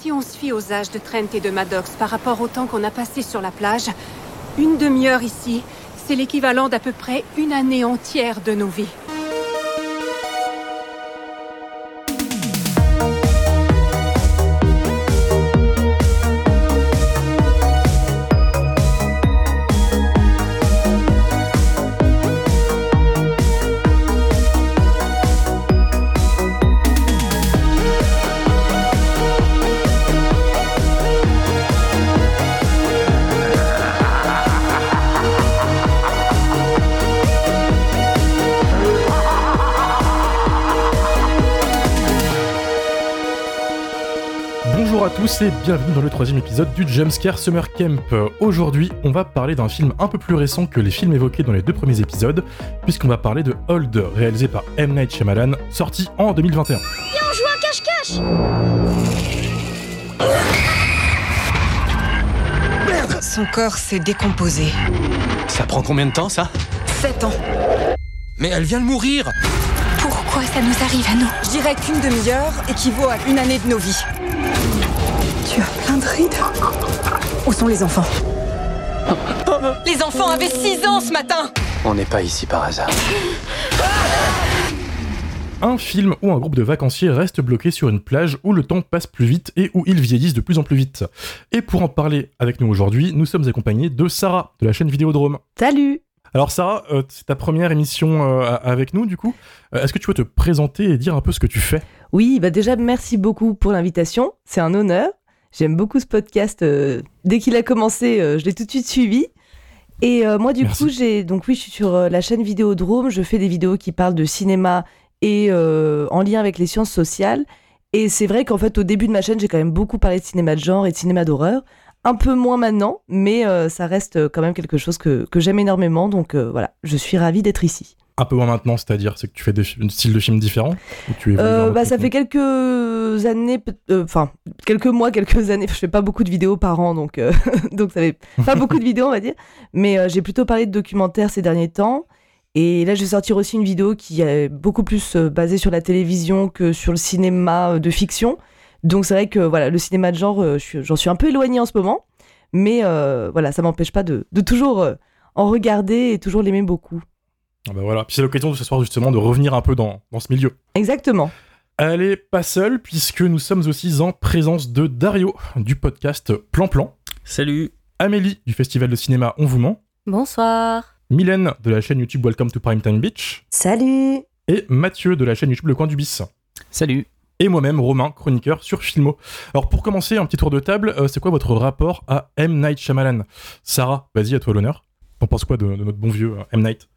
Si on se fie aux âges de Trent et de Maddox par rapport au temps qu'on a passé sur la plage, une demi-heure ici, c'est l'équivalent d'à peu près une année entière de nos vies. Tous et bienvenue dans le troisième épisode du Jumpscare Summer Camp. Aujourd'hui, on va parler d'un film un peu plus récent que les films évoqués dans les deux premiers épisodes, puisqu'on va parler de Hold, réalisé par M. Night Shyamalan, sorti en 2021. Viens, on joue à cache-cache Son corps s'est décomposé. Ça prend combien de temps ça? Sept ans. Mais elle vient de mourir Pourquoi ça nous arrive à nous? Je dirais qu'une demi-heure équivaut à une année de nos vies. Tu as plein de rides. Où sont les enfants Les enfants avaient six ans ce matin On n'est pas ici par hasard. Un film où un groupe de vacanciers reste bloqué sur une plage où le temps passe plus vite et où ils vieillissent de plus en plus vite. Et pour en parler avec nous aujourd'hui, nous sommes accompagnés de Sarah de la chaîne Vidéodrome. Salut Alors Sarah, euh, c'est ta première émission euh, avec nous du coup. Euh, Est-ce que tu peux te présenter et dire un peu ce que tu fais? Oui, bah déjà merci beaucoup pour l'invitation, c'est un honneur. J'aime beaucoup ce podcast. euh, dès qu'il a commencé, euh, je l'ai tout de suite suivi. Et euh, moi, du Merci. coup, j'ai donc oui, je suis sur euh, la chaîne Vidéodrome. Je fais des vidéos qui parlent de cinéma et euh, en lien avec les sciences sociales. Et c'est vrai qu'en fait, au début de ma chaîne, j'ai quand même beaucoup parlé de cinéma de genre et de cinéma d'horreur. Un peu moins maintenant, mais ça reste quand même quelque chose que, que j'aime énormément. Donc voilà, je suis ravie d'être ici. Un peu moins maintenant, c'est-à-dire c'est que tu fais des styles de films différents ou tu Euh, bah, ça fait quelques années, euh, enfin quelques mois, quelques années. Je fais pas beaucoup de vidéos par an, donc euh, donc ça fait pas beaucoup de vidéos, on va dire. Mais j'ai plutôt parlé de documentaires ces derniers temps. Et là, je vais sortir aussi une vidéo qui est beaucoup plus basée sur la télévision que sur le cinéma de fiction. Donc c'est vrai que voilà, le cinéma de genre, j'en suis un peu éloignée en ce moment, mais voilà, ça m'empêche pas de, de toujours en regarder et toujours l'aimer beaucoup. Ah bah voilà. Puis c'est l'occasion de ce soir justement de revenir un peu dans, dans ce milieu. Exactement. Elle est pas seule puisque nous sommes aussi en présence de Dario du podcast Plan Plan, Salut Amélie du festival de cinéma On vous ment, Bonsoir. Mylène de la chaîne YouTube Welcome to Primetime Beach Salut et Mathieu de la chaîne YouTube Le Coin du Bis. Salut Et moi-même, Romain, chroniqueur sur Filmo. Alors pour commencer, un petit tour de table, euh, c'est quoi votre rapport à M. Night Shyamalan? Sarah, vas-y, à toi l'honneur. T'en penses quoi de, de notre bon vieux euh, M. Night?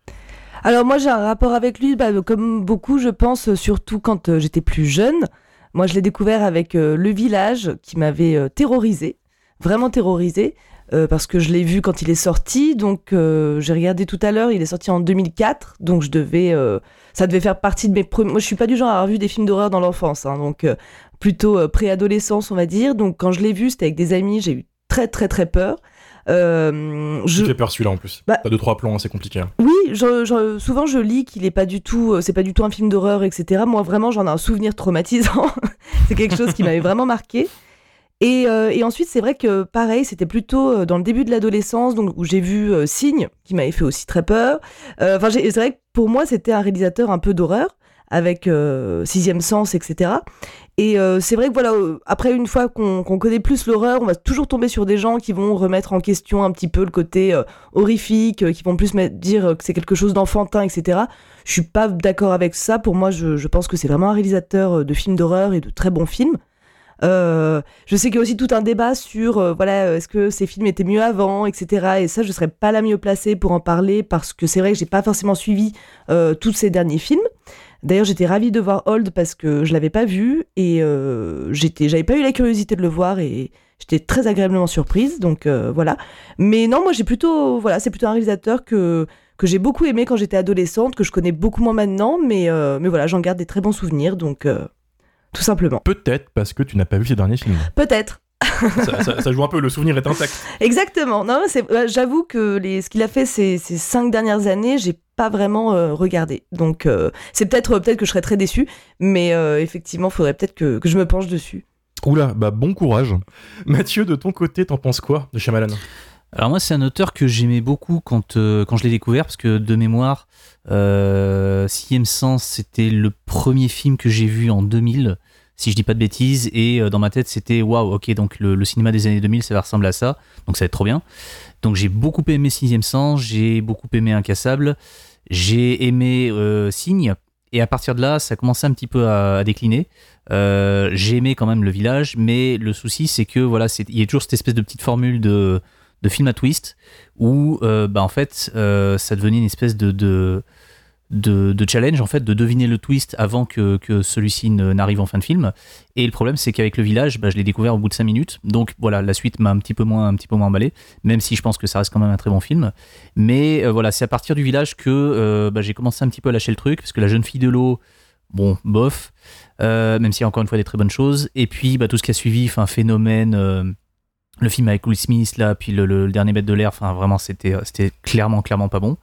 Alors moi j'ai un rapport avec lui, bah, comme beaucoup je pense, surtout quand euh, j'étais plus jeune. Moi je l'ai découvert avec euh, Le Village qui m'avait euh, terrorisé, vraiment terrorisé, parce que je l'ai vu quand il est sorti, donc j'ai regardé tout à l'heure, il est sorti en 2004, donc je devais, ça devait faire partie de mes premiers... Moi je suis pas du genre à avoir vu des films d'horreur dans l'enfance, hein, donc plutôt préadolescence on va dire, donc quand je l'ai vu c'était avec des amis, j'ai eu très très très peur. Euh, Je fait peur celui-là en plus. Bah- T'as deux trois plans, hein, c'est compliqué. hein. Oui, je- je- souvent je lis qu'il est pas du tout, euh, c'est pas du tout un film d'horreur, etc. Moi vraiment j'en ai un souvenir traumatisant. c'est quelque chose qui m'avait vraiment marqué. Et, euh, et ensuite c'est vrai que pareil, c'était plutôt dans le début de l'adolescence, donc où j'ai vu euh, Signe, qui m'avait fait aussi très peur. Enfin j'ai- c'est vrai que pour moi c'était un réalisateur un peu d'horreur avec Sixième Sens, etc. Et euh, c'est vrai que voilà, euh, après une fois qu'on connaît plus l'horreur, on va toujours tomber sur des gens qui vont remettre en question un petit peu le côté euh, horrifique, qui vont plus dire que c'est quelque chose d'enfantin, etc. Je suis pas d'accord avec ça. Pour moi, je, pense que c'est vraiment un réalisateur de films d'horreur et de très bons films. Je sais qu'il y a aussi tout un débat sur voilà est-ce que ces films étaient mieux avant etc et ça je serais pas la mieux placée pour en parler parce que c'est vrai que j'ai pas forcément suivi tous ces derniers films d'ailleurs j'étais ravie de voir Old parce que je l'avais pas vu et euh, j'étais j'avais pas eu la curiosité de le voir et j'étais très agréablement surprise donc euh, voilà mais non moi j'ai plutôt voilà c'est plutôt un réalisateur que que j'ai beaucoup aimé quand j'étais adolescente que je connais beaucoup moins maintenant mais euh, mais voilà j'en garde des très bons souvenirs donc euh, tout simplement Peut-être parce que tu n'as pas vu ses derniers films. peut-être ça, ça- ça joue un peu, le souvenir est intact. Exactement. Non, c'est, j'avoue que les, ce qu'il a fait ces, ces cinq dernières années, j'ai pas vraiment euh, regardé. Donc, euh, c'est peut-être, peut-être que je serais très déçue, mais euh, effectivement, faudrait peut-être que, que je me penche dessus. Oula, bah bon courage. Mathieu, de ton côté, t'en penses quoi de Shyamalan? Alors moi, c'est un auteur que j'aimais beaucoup quand, euh, quand je l'ai découvert, parce que de mémoire, euh, Sixième Sens, c'était le premier film que j'ai vu en 2000, si je dis pas de bêtises, et euh, dans ma tête, c'était waouh, ok, donc le, le cinéma des années 2000, ça va ressembler à ça, donc ça va être trop bien. Donc j'ai beaucoup aimé Sixième Sens, j'ai beaucoup aimé Incassable, j'ai aimé euh, Signe, et à partir de là, ça a commencé un petit peu à, décliner. Euh, j'ai aimé quand même le village, mais le souci, c'est que voilà, il y a toujours cette espèce de petite formule de, film à twist où, euh, bah, en fait, euh, ça devenait une espèce de, de, challenge, en fait, de deviner le twist avant que, que celui-ci n'arrive en fin de film. Et le problème, c'est qu'avec le village, bah, je l'ai découvert au bout de 5 minutes. Donc voilà, la suite m'a un petit peu moins, un petit peu moins emballé, même si je pense que ça reste quand même un très bon film. Mais euh, voilà, c'est à partir du village que euh, bah, j'ai commencé un petit peu à lâcher le truc, parce que la jeune fille de l'eau, bon, bof, euh, même a encore une fois des très bonnes choses. Et puis bah, tout ce qui a suivi, enfin, phénomène, euh, le film avec Will Smith, là, puis le, dernier bête de l'air, enfin, vraiment, c'était c'était clairement, clairement pas bon.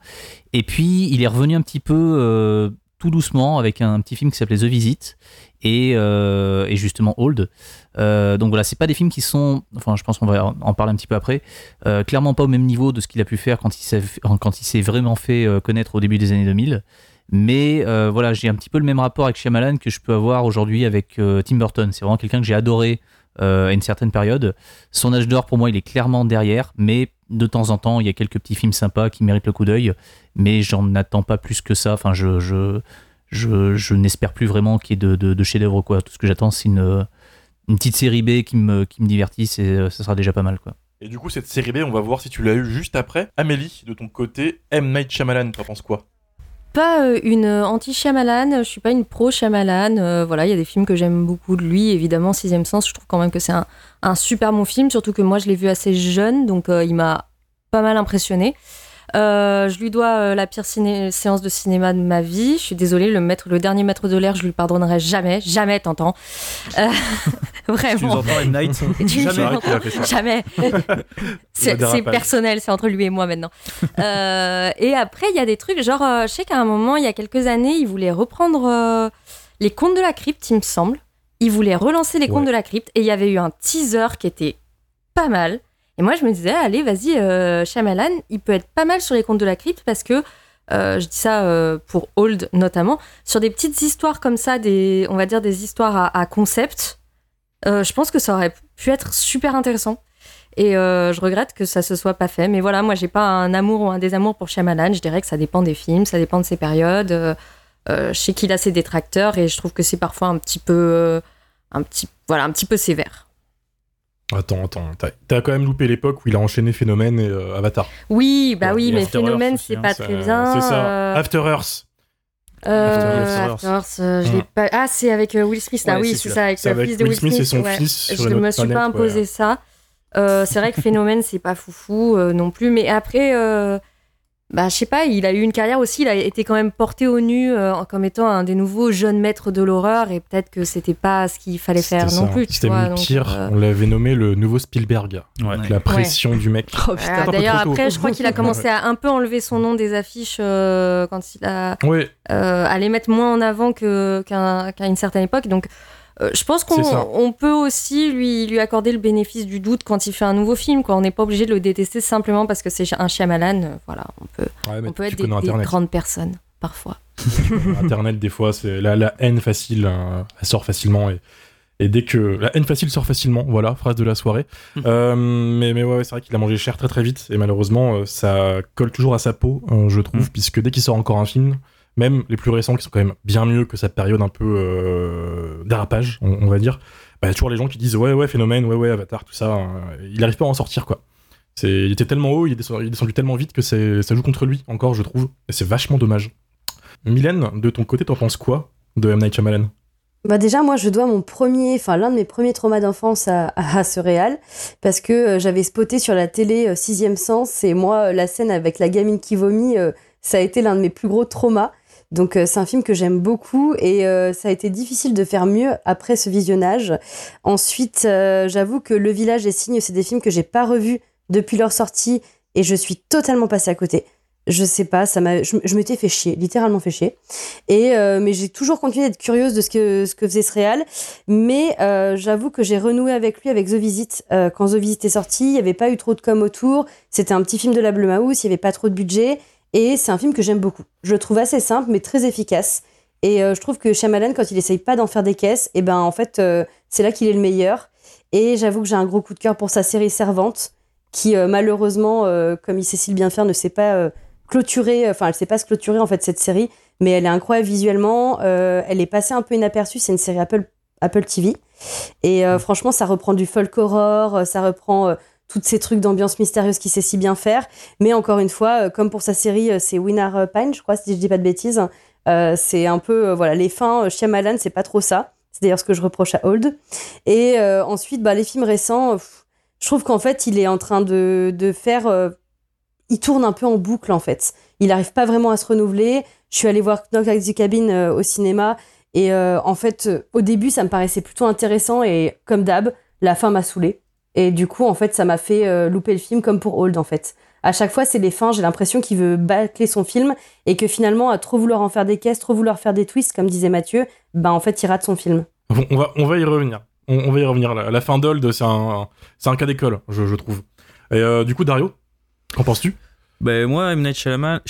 Et puis, il est revenu un petit peu euh, tout doucement avec un, petit film qui s'appelait The Visit et, euh, justement Old. Euh, donc voilà, c'est pas des films qui sont, enfin, je pense qu'on va en parler un petit peu après, euh, clairement pas au même niveau de ce qu'il a pu faire quand il s'est, quand il s'est vraiment fait euh, connaître au début des années 2000. Mais euh, voilà, j'ai un petit peu le même rapport avec Shyamalan que je peux avoir aujourd'hui avec euh, Tim Burton. C'est vraiment quelqu'un que j'ai adoré euh, à une certaine période. Son âge d'or, pour moi, il est clairement derrière, mais de temps en temps, il y a quelques petits films sympas qui méritent le coup d'œil, mais j'en attends pas plus que ça. Enfin, je, je, je, je n'espère plus vraiment qu'il y ait de, de, de chef-d'œuvre. Tout ce que j'attends, c'est une, une petite série B qui me, qui me divertisse et euh, ça sera déjà pas mal, quoi. Et du coup, cette série B, on va voir si tu l'as eu juste après. Amélie, de ton côté, M. Night Shyamalan, t'en penses quoi? Pas euh, une anti-Shyamalan, je suis pas une pro-Shyamalan. euh, voilà, il y a des films que j'aime beaucoup de lui. Évidemment, Sixième Sens, je trouve quand même que c'est un, super bon film, surtout que moi je l'ai vu assez jeune, donc euh, il m'a pas mal impressionné. Euh, je lui dois euh, la pire ciné- séance de cinéma de ma vie. Je suis désolée, le, maître, le dernier maître de l'air, je lui pardonnerai jamais, jamais, t'entends. Euh, Tu nous vraiment. entends, M. Night Tu- fait ça. Jamais. c'est personnel, c'est entre lui et moi maintenant. Euh, et après, il y a des trucs, genre, euh, je sais qu'à un moment, il y a quelques années, il voulait reprendre euh, les contes de la crypte, il me semble. Il voulait relancer les contes Ouais. de la crypte et il y avait eu un teaser qui était pas mal. Et moi, je me disais, allez, vas-y, euh, Shyamalan, il peut être pas mal sur les contes de la crypte parce que, euh, je dis ça euh, pour Old notamment, sur des petites histoires comme ça, des, on va dire des histoires à, concept, euh, je pense que ça aurait pu être super intéressant. Et je regrette que ça se soit pas fait. Mais voilà, moi, j'ai pas un amour ou un désamour pour Shyamalan. Je dirais que ça dépend des films, ça dépend de ses périodes. Je sais qu'il a ses détracteurs et je trouve que c'est parfois un petit peu, un petit, voilà, un petit peu sévère. Attends, attends, t'as- t'as quand même loupé l'époque où il a enchaîné Phénomène et euh, Avatar. Oui, bah Ouais, oui, et mais After Phénomène, c'est hein, pas C'est- très bien. C'est ça. Euh, After Earth. euh, After Earth. After Earth, euh, je l'ai Mm. pas. Ah, c'est avec euh, Will Smith, là, Ouais, oui, c'est ça, avec C'est le avec fils de Will Smith et son ouais. fils sur Je me suis pas imposé ouais. ça. Euh, c'est vrai que Phénomène, c'est pas foufou euh, non plus, mais après, euh, bah, je sais pas, il a eu une carrière aussi, il a été quand même porté au nu euh, comme étant un des nouveaux jeunes maîtres de l'horreur, et peut-être que c'était pas ce qu'il fallait faire non plus. C'était donc, pire. euh, On l'avait nommé le nouveau Spielberg. Ouais. Avec la pression du mec. Oh peu D'ailleurs, après, je crois qu'il a commencé à un peu enlever son nom des affiches euh, quand il a Ouais, euh, à les mettre moins en avant qu'à une certaine époque. Donc, euh, je pense qu'on peut aussi lui, lui accorder le bénéfice du doute quand il fait un nouveau film. Quoi. On n'est pas obligé de le détester simplement parce que c'est un Shyamalan. Euh, Voilà, on peut, Ouais, on peut être des, des grandes personnes parfois. Internet, des fois, c'est la, la haine facile, euh, elle sort facilement. Et, et dès que. La haine facile sort facilement, voilà, phrase de la soirée. Euh, mais, mais ouais, c'est vrai qu'il a mangé cher très très vite. Et malheureusement, ça colle toujours à sa peau, je trouve, Mm. puisque dès qu'il sort encore un film, même les plus récents qui sont quand même bien mieux que sa période un peu euh, dérapage, on, va dire, bah, y a toujours les gens qui disent ouais, ouais, phénomène, ouais, ouais, Avatar, tout ça. euh, il arrive pas à en sortir, quoi. Il était tellement haut, il est descendu, tellement vite que ça joue contre lui encore, je trouve. Et c'est vachement dommage. Mylène, de ton côté, t'en penses quoi de M. Night Shyamalan? Bah déjà, moi, je dois mon premier, enfin l'un de mes premiers traumas d'enfance à, à, ce réal, parce que euh, j'avais spoté sur la télé euh, Sixième Sens, et moi, euh, la scène avec la gamine qui vomit, ça a été l'un de mes plus gros traumas. Donc euh, c'est un film que j'aime beaucoup, et euh, ça a été difficile de faire mieux après ce visionnage. Ensuite, euh, j'avoue que Le Village et Signe, c'est des films que j'ai pas revus depuis leur sortie, et je suis totalement passée à côté. je sais pas, ça m'a, je, je m'étais fait chier, littéralement fait chier. Et mais j'ai toujours continué d'être curieuse de ce que ce que faisait ce réal. Mais j'avoue que j'ai renoué avec lui avec The Visit quand The Visit est sorti. Il y avait pas eu trop de com autour. C'était un petit film de la Blue Mouse. Il y avait pas trop de budget. Et c'est un film que j'aime beaucoup. Je le trouve assez simple mais très efficace. Et je trouve que Shyamalan, quand il essaye pas d'en faire des caisses, et eh ben en fait c'est là qu'il est le meilleur. Et j'avoue que j'ai un gros coup de cœur pour sa série Servante, qui malheureusement, comme il sait si bien faire, ne sait pas clôturer, enfin elle sait pas se clôturer en fait cette série, mais elle est incroyable visuellement. Euh, elle est passée un peu inaperçue, c'est une série Apple, Apple TV. Et euh, franchement, ça reprend du folk horror, euh, ça reprend toutes ces trucs d'ambiance mystérieuse qu'il sait si bien faire. Mais encore une fois, comme pour sa série, c'est Winner Pine, je crois, si je dis pas de bêtises. c'est un peu, voilà, les fins, Shyamalan, c'est pas trop ça. C'est d'ailleurs ce que je reproche à Old. Et ensuite, bah, les films récents, je trouve qu'en fait, il est en train de, de faire il tourne un peu en boucle en fait. Il n'arrive pas vraiment à se renouveler. Je suis allée voir Knock at the Cabin euh, au cinéma et euh, en fait, euh, au début, ça me paraissait plutôt intéressant et comme d'hab, la fin m'a saoulée. Et du coup, en fait, ça m'a fait louper le film comme pour Old en fait. À chaque fois, c'est les fins, j'ai l'impression qu'il veut bâcler son film et que finalement, à trop vouloir en faire des caisses, trop vouloir faire des twists, comme disait Mathieu, ben en fait, il rate son film. Bon, on va, on va y revenir. On, va y revenir. La, fin d'Old, c'est un, c'est un cas d'école, je, je, trouve. Et du coup, Dario, qu'en penses-tu? Ben moi, M. Night Shyamalan,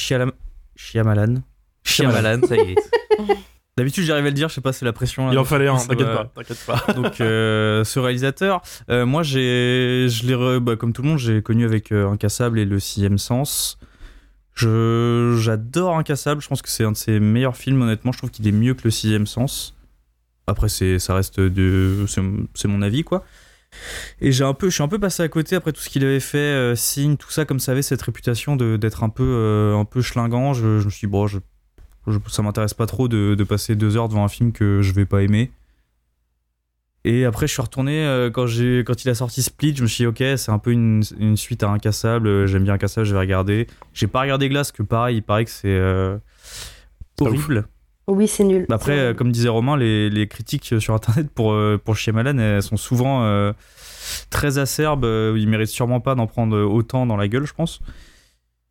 Shyamalan, Shyamalan, ça y est. D'habitude, j'arrive à le dire, je sais pas, c'est la pression. Il en fallait un, t'inquiète pas, t'inquiète pas. Donc, euh, ce réalisateur, euh, moi, j'ai, je l'ai, bah, comme tout le monde, j'ai connu avec euh, Incassable et Le Sixième Sens. Je, j'adore Incassable, je pense que c'est un de ses meilleurs films, honnêtement. Je trouve qu'il est mieux que Le Sixième Sens. Après, c'est, ça reste de, c'est, mon avis, quoi. Et j'ai un peu, je suis un peu passé à côté après tout ce qu'il avait fait, euh, Signe, tout ça, comme ça avait cette réputation d'être un peu, un peu schlingant. Je, me suis dit, bon, je, ça m'intéresse pas trop de, de, passer deux heures devant un film que je vais pas aimer. Et après, je suis retourné euh, quand, il a sorti Split. Je me suis dit, ok, c'est un peu une, une suite à Incassable. J'aime bien Incassable, je vais regarder. J'ai pas regardé Glace, que pareil, il paraît que c'est horrible. Oui, c'est nul. Après, euh, comme disait Romain, les, les, critiques sur Internet pour, euh, pour Shyamalan, elles sont souvent euh, très acerbes. Il mérite sûrement pas d'en prendre autant dans la gueule, je pense.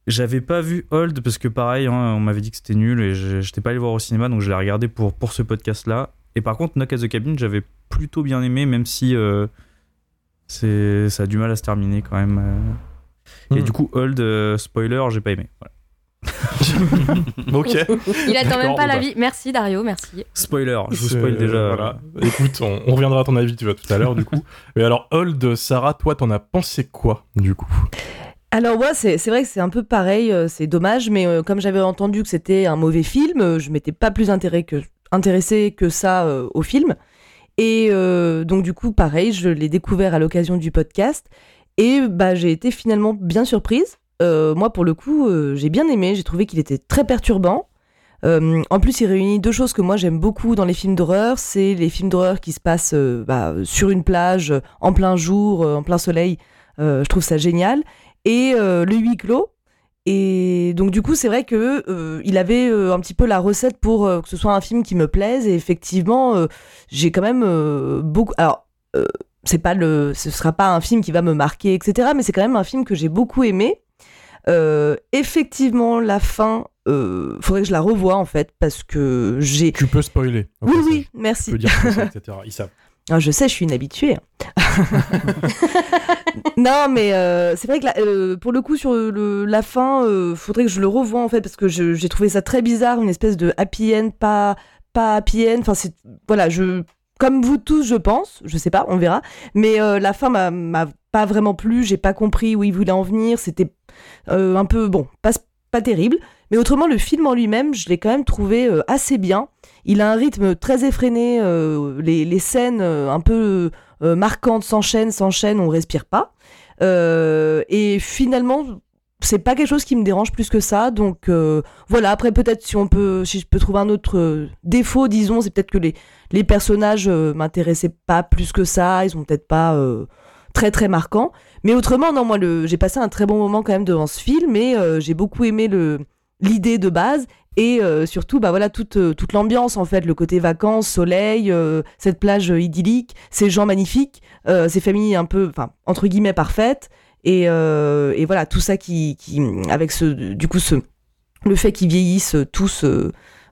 J'avais pas vu Old parce que pareil, hein, on m'avait dit que c'était nul et j'étais pas allé voir au cinéma, donc je l'ai regardé pour, pour ce podcast-là. Et par contre, Knock at the Cabin, j'avais plutôt bien aimé, même si c'est ça a du mal à se terminer quand même. Et hmm. du coup, Old, spoiler, j'ai pas aimé. Voilà. ok. Il attend même pas l'avis. Merci Dario, merci. Spoiler, je vous spoil déjà. Voilà. Écoute, on, reviendra à ton avis, tu vois, tout à l'heure, du coup. Mais alors, Hold, Sarah, toi, t'en as pensé quoi, du coup? Alors moi, c'est vrai que c'est un peu pareil, euh, c'est dommage, mais euh, comme j'avais entendu que c'était un mauvais film, euh, je m'étais pas plus intéressé que, que ça au film. Et donc du coup, pareil, je l'ai découvert à l'occasion du podcast, et bah, j'ai été finalement bien surprise. Moi, pour le coup, j'ai bien aimé. J'ai trouvé qu'il était très perturbant. En plus, il réunit deux choses que moi j'aime beaucoup dans les films d'horreur. C'est les films d'horreur qui se passent bah, sur une plage, en plein jour, en plein soleil. je trouve ça génial. Et le huis clos. Et donc du coup, c'est vrai que il avait un petit peu la recette pour que ce soit un film qui me plaise. Et effectivement, j'ai quand même beaucoup. Alors c'est pas le, ce sera pas un film qui va me marquer, etc. Mais c'est quand même un film que j'ai beaucoup aimé. Euh, effectivement, la fin, euh, faudrait que je la revoie en fait, parce que j'ai. Tu peux spoiler. Oui, oui, merci. Tu peux dire ça, etc. Ils savent. Ah, je sais, je suis une habituée. non, mais euh, c'est vrai que euh, pour le coup, sur le, la fin, euh, faudrait que je le revoie en fait, parce que j'ai trouvé ça très bizarre, une espèce de happy end, pas, pas happy end. Enfin, c'est. Voilà, je. Comme vous tous, je pense, je sais pas, on verra. Mais la fin m'a pas vraiment plu, j'ai pas compris où il voulait en venir, c'était euh, un peu, bon, pas, pas terrible. Mais autrement, le film en lui-même, je l'ai quand même trouvé euh, assez bien. Il a un rythme très effréné, euh, les, les, scènes un peu marquantes s'enchaînent, s'enchaînent, on respire pas. et finalement, c'est pas quelque chose qui me dérange plus que ça. Donc voilà, après peut-être si si je peux trouver un autre défaut, disons, c'est peut-être que les, les personnages m'intéressaient pas plus que ça. Ils ont peut-être pas très très marquant. Mais autrement, non, moi, j'ai passé un très bon moment quand même devant ce film et euh, j'ai beaucoup aimé l'idée de base et euh, surtout, bah voilà, toute, euh, toute l'ambiance en fait, le côté vacances, soleil, cette plage idyllique, ces gens magnifiques, ces familles un peu, enfin, entre guillemets parfaites. Et, voilà, tout ça qui, avec ce, du coup, le fait qu'ils vieillissent tous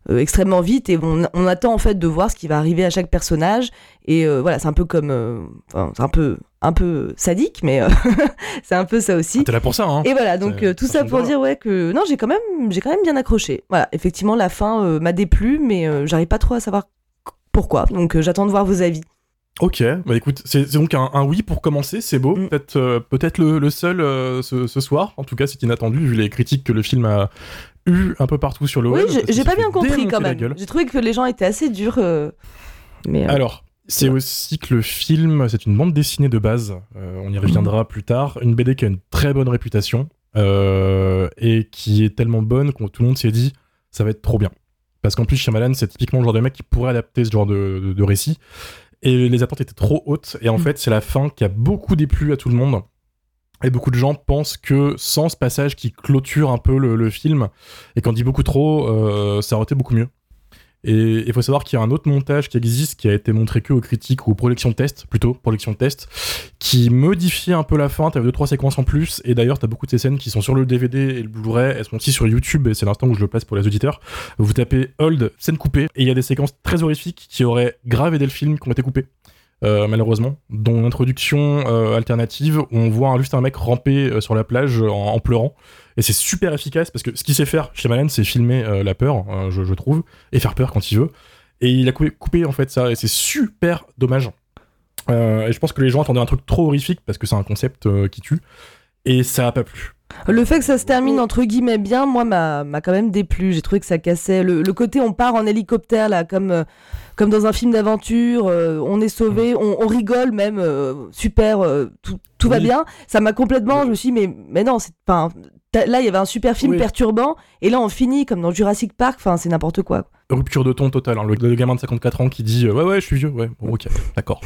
extrêmement vite et on, on attend en fait de voir ce qui va arriver à chaque personnage et voilà c'est un peu comme c'est un peu un peu sadique mais euh, c'est un peu ça aussi T'es là pour ça, hein et voilà donc euh, tout ça pour dire ouais que non j'ai quand même j'ai quand même bien accroché voilà effectivement la fin euh, m'a déplu mais j'arrive pas trop à savoir pourquoi donc j'attends de voir vos avis Ok, bah écoute, c'est donc un, un oui pour commencer, c'est beau. Mm. Peut-être euh, peut-être le, le seul euh, ce, ce soir. En tout cas, c'est inattendu vu les critiques que le film a eu un peu partout sur le oui web. parce j'ai pas bien compris quand même j'ai trouvé que les gens étaient assez durs euh, mais Alors, c'est aussi que le film, c'est une bande dessinée de base. euh, on y reviendra plus tard. Une BD qui a une très bonne réputation euh, et qui est tellement bonne que tout le monde s'est dit ça va être trop bien. Parce qu'en plus, Shyamalan, c'est typiquement le genre de mec qui pourrait adapter ce genre de, de- de récit. Et les attentes étaient trop hautes. Et en Mm. fait, c'est la fin qui a beaucoup déplu à tout le monde. Et beaucoup de gens pensent que sans ce passage qui clôture un peu le, le film, et qu'on dit beaucoup trop, euh, ça aurait été beaucoup mieux. Et il faut savoir qu'il y a un autre montage qui existe, qui a été montré que aux critiques ou aux projections test, plutôt, test, qui modifie un peu la fin. T'avais deux, trois séquences en plus. Et d'ailleurs, t'as beaucoup de ces scènes qui sont sur le DVD et le Blu-ray. Elles sont aussi sur YouTube, et c'est l'instant où je le place pour les auditeurs. Vous tapez Hold, scène coupée, et il y a des séquences très horrifiques qui auraient grave aidé le film, qui ont été coupées. Euh, malheureusement, dont l'introduction euh, alternative on voit juste un mec ramper euh, sur la plage en, pleurant. Et c'est super efficace parce que ce qu'il sait faire chez Malan, c'est filmer la peur, je, trouve, et faire peur quand il veut. Et il a coupé, en fait ça, et c'est super dommage. Et je pense que les gens attendaient un truc trop horrifique parce que c'est un concept qui tue, et ça a pas plu. Le fait que ça se termine entre guillemets bien, moi, m'a quand même déplu. J'ai trouvé que ça cassait le, le côté on part en hélicoptère là, comme comme dans un film d'aventure. euh, on est sauvé, on, on rigole même, euh, super, euh, tout, tout va bien. Ça m'a complètement. Je me suis dit, mais mais non, c'est pas. Là, il y avait un super film Oui. perturbant, et là, on finit comme dans Jurassic Park. Enfin, c'est n'importe quoi. Rupture de ton total. hein. Le, le gamin de 54 ans qui dit Ouais, ouais, je suis vieux. Ouais, bon, ok, d'accord.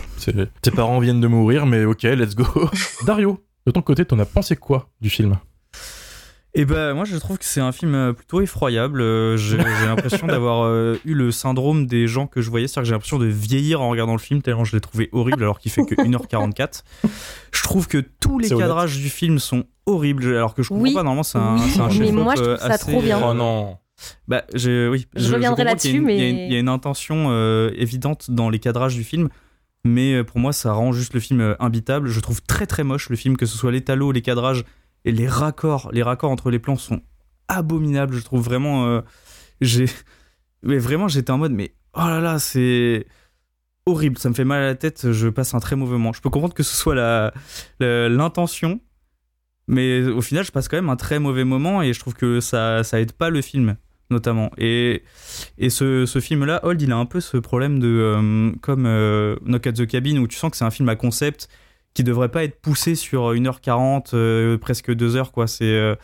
Tes parents viennent de mourir, mais ok, let's go. Dario, de ton côté, t'en as pensé quoi du film? Et ben moi je trouve que c'est un film euh, plutôt effroyable. Euh, J'ai l'impression d'avoir euh, eu le syndrome des gens que je voyais, c'est-à-dire que j'ai l'impression de vieillir en regardant le film tellement je l'ai trouvé horrible alors qu'il fait que 1h44. Je trouve que tous les honnête. cadrages du film sont horribles alors que je comprends Oui, pas normalement c'est un, oui, un mais chef-op, moi, je trouve ça assez, trop bien. Oh non. Bah, j'ai- oui, Je reviendrai là-dessus, il y a une- mais- Il y a une intention euh, évidente dans les cadrages du film, mais pour moi, ça rend juste le film imbitable. Je trouve très très moche le film, que ce soit les talos, les cadrages et les raccords. Les raccords entre les plans sont abominables. Je trouve vraiment. euh, j'ai. Mais vraiment, j'étais en mode, mais oh là là, c'est horrible. Ça me fait mal à la tête. Je passe un très mauvais moment. Je peux comprendre que ce soit la l'intention. Mais au final, je passe quand même un très mauvais moment et je trouve que ça, ça aide pas le film, notamment. Et, et ce, ce film-là, Hold, il a un peu ce problème de. euh, comme euh, Knock at the Cabin, où tu sens que c'est un film à concept qui devrait pas être poussé sur 1h40, euh, presque 2h, quoi. C'est euh,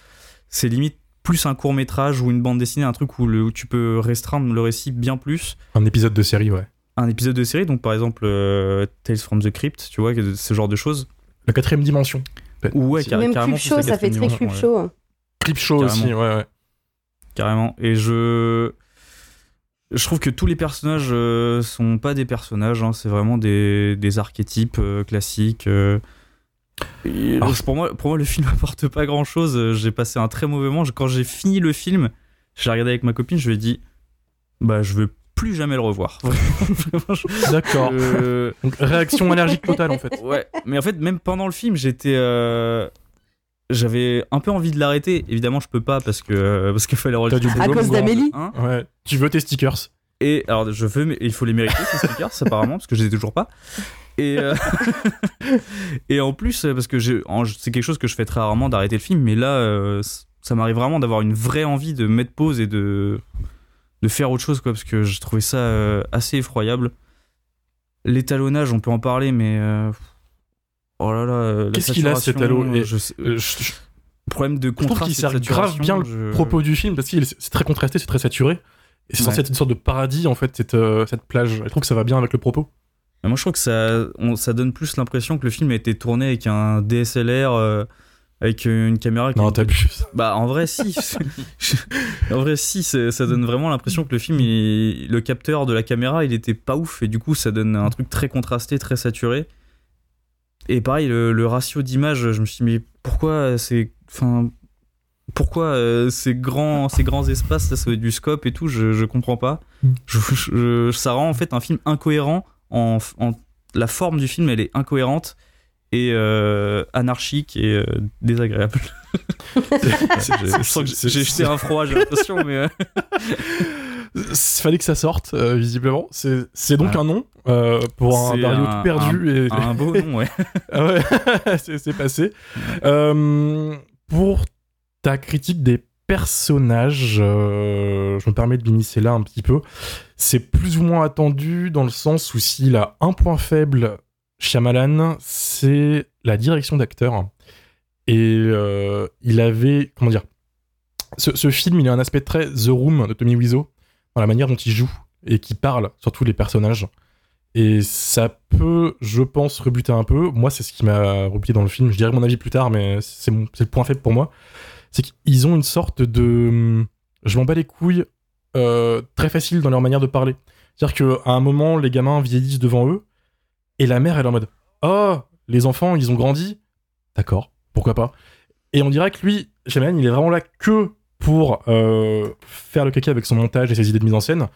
c'est limite plus un court métrage ou une bande dessinée, un truc où, le- où tu peux restreindre le récit bien plus Un épisode de série, ouais. un épisode de série, donc par exemple euh, Tales from the Crypt, tu vois, ce genre de choses. La quatrième dimension. Ou ouais, car- Même carrément, c'est Show, ça fait très ouais. Show. hein. Clip show Carrément. aussi, ouais, ouais. carrément. Et je. Je trouve que tous les personnages euh, sont pas des personnages, hein, c'est vraiment des, des archétypes euh, classiques. euh. Et Alors- donc, pour, moi, pour moi, le film apporte pas grand chose. J'ai passé un très mauvais moment. Quand j'ai fini le film, je l'ai regardé avec ma copine, je lui ai dit Bah, je veux plus jamais le revoir. D'accord. euh, réaction allergique totale, en fait. Ouais, mais en fait, même pendant le film, j'étais. Euh, J'avais un peu envie de l'arrêter. Évidemment, je peux pas parce que parce qu'il fallait T'as du relever À boulot, cause d'Amélie Hein Ouais. Tu veux tes stickers et alors, je veux, mais il faut les mériter, ces stickers, apparemment, parce que je les ai toujours pas. Et, euh, et en plus, euh, parce que c'est quelque chose que je fais très rarement d'arrêter le film, mais là, euh, ça m'arrive vraiment d'avoir une vraie envie de mettre pause et de, de faire autre chose, quoi, parce que j'ai trouvé ça euh, assez effroyable. L'étalonnage, on peut en parler, mais. Oh là là. euh, Qu'est-ce qu'il a, cet je sais- Euh, je- je- Problème de je trouve contraste. qu'il sert grave bien le propos du film parce que c'est très contrasté, c'est très saturé. Et c'est censé Ouais. être une sorte de paradis en fait, cette, euh, cette plage. Je trouve que ça va bien avec le propos. Mais moi, je trouve que ça, on- ça donne plus l'impression que le film a été tourné avec un DSLR, euh, avec une caméra. qui Non, t'abuses. Bah, en vrai, si. en vrai, si. Ça donne vraiment l'impression que le film, il- le capteur de la caméra, il était pas ouf. Et du coup, ça donne un truc très contrasté, très saturé. Et pareil, le, le ratio d'image, je me suis dit, mais pourquoi c'est. Enfin. pourquoi euh, ces grands ces grands espaces là, ça va être du scope et tout, je, je comprends pas. Mm. Je, je- ça rend en fait un film incohérent. En, en- la forme du film, elle est incohérente et euh, anarchique et euh, désagréable. je sens que j'ai- jeté un froid, j'ai l'impression, mais euh, fallait que ça sorte, euh, visiblement. C'est donc Ouais. un nom euh, pour un Dario tout perdu. et... un beau nom, ouais. Ah ouais, c'est passé. Euh, pour ta critique des personnages, je me permets de m'initier là un petit peu. C'est plus ou moins attendu dans le sens où s'il a un point faible, Shyamalan, c'est la direction d'acteur. Et il avait, comment dire, ce, ce film, il a un aspect très The Room de Tommy Wiseau la manière dont il joue et qui parle sur tous les personnages. Et ça peut, je pense, rebuter un peu. Moi, c'est ce qui m'a rebuté dans le film. Je dirai mon avis plus tard, mais c'est le point faible pour moi. C'est qu'ils ont une sorte de. Je m'en bats les couilles euh, très facile dans leur manière de parler. C'est-à-dire qu'à un moment, les gamins vieillissent devant eux, et la mère, elle est en mode Oh, les enfants, ils ont grandi. D'accord, pourquoi pas. Et on dirait que lui, Shyamalan, il est vraiment là que pour euh, faire le caca avec son montage et ses idées de mise en scène.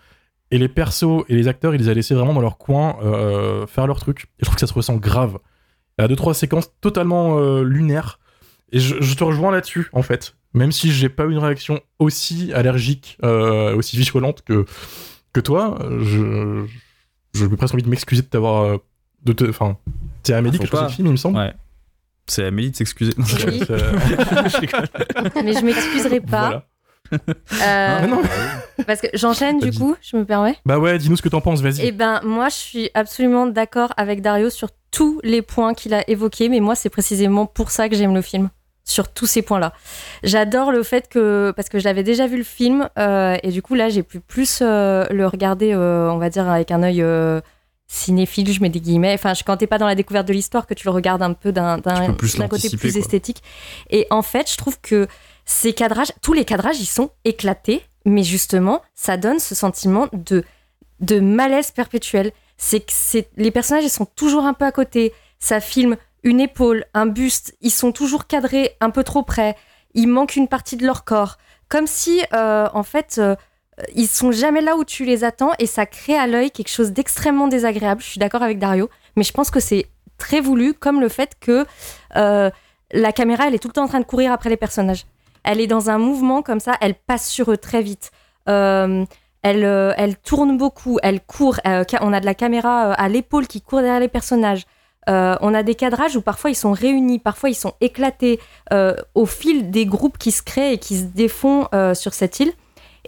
Et les persos et les acteurs, il les a laissés vraiment dans leur coin euh, faire leur truc. Et je trouve que ça se ressent grave. Il y a deux, trois séquences totalement euh, lunaires. Et je, je te rejoins là-dessus, en fait. Même si j'ai pas eu une réaction aussi allergique, euh, aussi violente que, que toi, je, je, presque envie de m'excuser de t'avoir. euh, de te, enfin, c'est Amélie Faut qui a choisi pas. le film, il me semble. Ouais. C'est Amélie de s'excuser. Oui. C'est- Je. Mais je m'excuserai pas. Voilà. Euh, Ah, non. parce que j'enchaîne du coup, je me permets? Bah ouais, dis-nous ce que t'en penses, vas-y. Eh ben, moi, je suis absolument d'accord avec Dario sur tous les points qu'il a évoqués, mais moi, c'est précisément pour ça que j'aime le film, sur tous ces points-là. J'adore le fait que, parce que je l'avais déjà vu le film, euh, et du coup, là, j'ai pu plus euh, le regarder, euh, on va dire, avec un œil euh, cinéphile, je mets des guillemets. Enfin, je- quand t'es pas dans la découverte de l'histoire, que tu le regardes un peu d'un côté plus quoi. esthétique. Et en fait, je trouve que ces cadrages, tous les cadrages, ils sont éclatés, mais justement, ça donne ce sentiment de, de malaise perpétuel. C'est que c'est, les personnages, ils sont toujours un peu à côté. Ça filme une épaule, un buste, ils sont toujours cadrés un peu trop près. Il manque une partie de leur corps. Comme si, euh, en fait, euh, ils sont jamais là où tu les attends et ça crée à l'œil quelque chose d'extrêmement désagréable. Je suis d'accord avec Dario, mais je pense que c'est très voulu, comme le fait que euh, la caméra, elle est tout le temps en train de courir après les personnages. Elle est dans un mouvement comme ça, elle passe sur eux très vite. Euh, elle, euh, elle tourne beaucoup, elle court. on a de la caméra à l'épaule qui court derrière les personnages. On a des cadrages où parfois ils sont réunis, parfois ils sont éclatés au fil des groupes qui se créent et qui se défont sur cette île.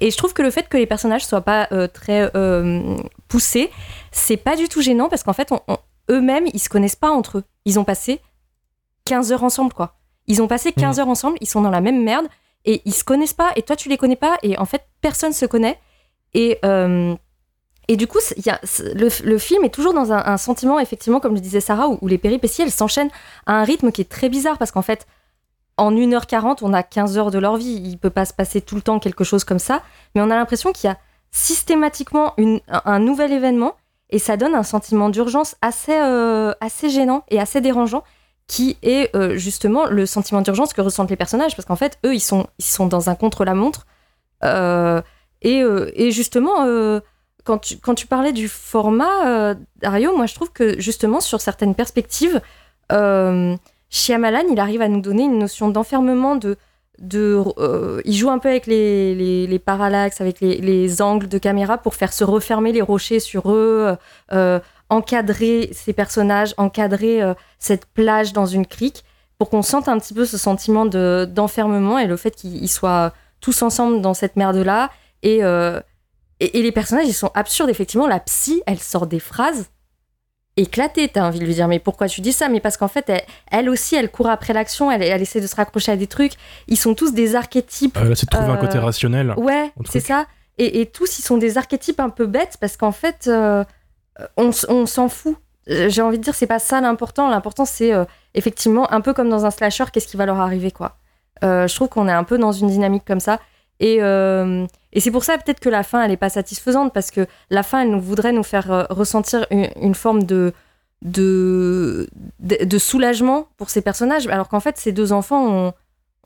Et je trouve que le fait que les personnages soient pas euh, très euh, poussés, c'est pas du tout gênant parce qu'en fait, on- on- eux-mêmes, ils se connaissent pas entre eux. Ils ont passé 15 heures ensemble, quoi. Ils ont passé 15 heures ensemble, ils sont dans la même merde et ils se connaissent pas et toi, tu les connais pas et en fait, personne se connaît. Et, euh, et du coup, y a- le, le film est toujours dans un, un sentiment, effectivement, comme le disait Sarah, où, où les péripéties, elles s'enchaînent à un rythme qui est très bizarre parce qu'en fait, en 1h40, on a 15 heures de leur vie. Il peut pas se passer tout le temps quelque chose comme ça, mais on a l'impression qu'il y a systématiquement un, nouvel événement et ça donne un sentiment d'urgence assez, euh, assez gênant et assez dérangeant qui est euh, justement le sentiment d'urgence que ressentent les personnages parce qu'en fait, eux, ils sont, ils sont dans un contre-la-montre. Euh, et, et justement, quand, tu, quand tu parlais du format, Dario, moi je trouve que justement sur certaines perspectives, Shyamalan, il arrive à nous donner une notion d'enfermement, de, de, euh, il joue un peu avec les, les, les parallaxes, avec les, les angles de caméra pour faire se refermer les rochers sur eux, euh, encadrer ces personnages, encadrer euh, cette plage dans une crique, pour qu'on sente un petit peu ce sentiment de, d'enfermement et le fait qu'ils ils soient tous ensemble dans cette merde-là. Euh, et, et les personnages, ils sont absurdes. Effectivement, la psy, elle sort des phrases éclatées. T'as envie de lui dire, mais pourquoi tu dis ça? Mais parce qu'en fait, elle, elle aussi, elle court après l'action, elle, elle essaie de se raccrocher à des trucs. Ils sont tous des archétypes. Euh, là, c'est de trouver un euh, côté rationnel. Ouais, c'est ça. Et, et tous, ils sont des archétypes un peu bêtes parce qu'en fait, euh, on, s'en fout. Euh, J'ai envie de dire, c'est pas ça l'important. L'important, c'est euh, effectivement un peu comme dans un slasher, qu'est-ce qui va leur arriver, quoi. Euh, je trouve qu'on est un peu dans une dynamique comme ça. Et, euh, et c'est pour ça peut-être que la fin, elle est pas satisfaisante parce que la fin, elle nous voudrait nous faire euh, ressentir une, forme de, de, soulagement pour ces personnages, alors qu'en fait, ces deux enfants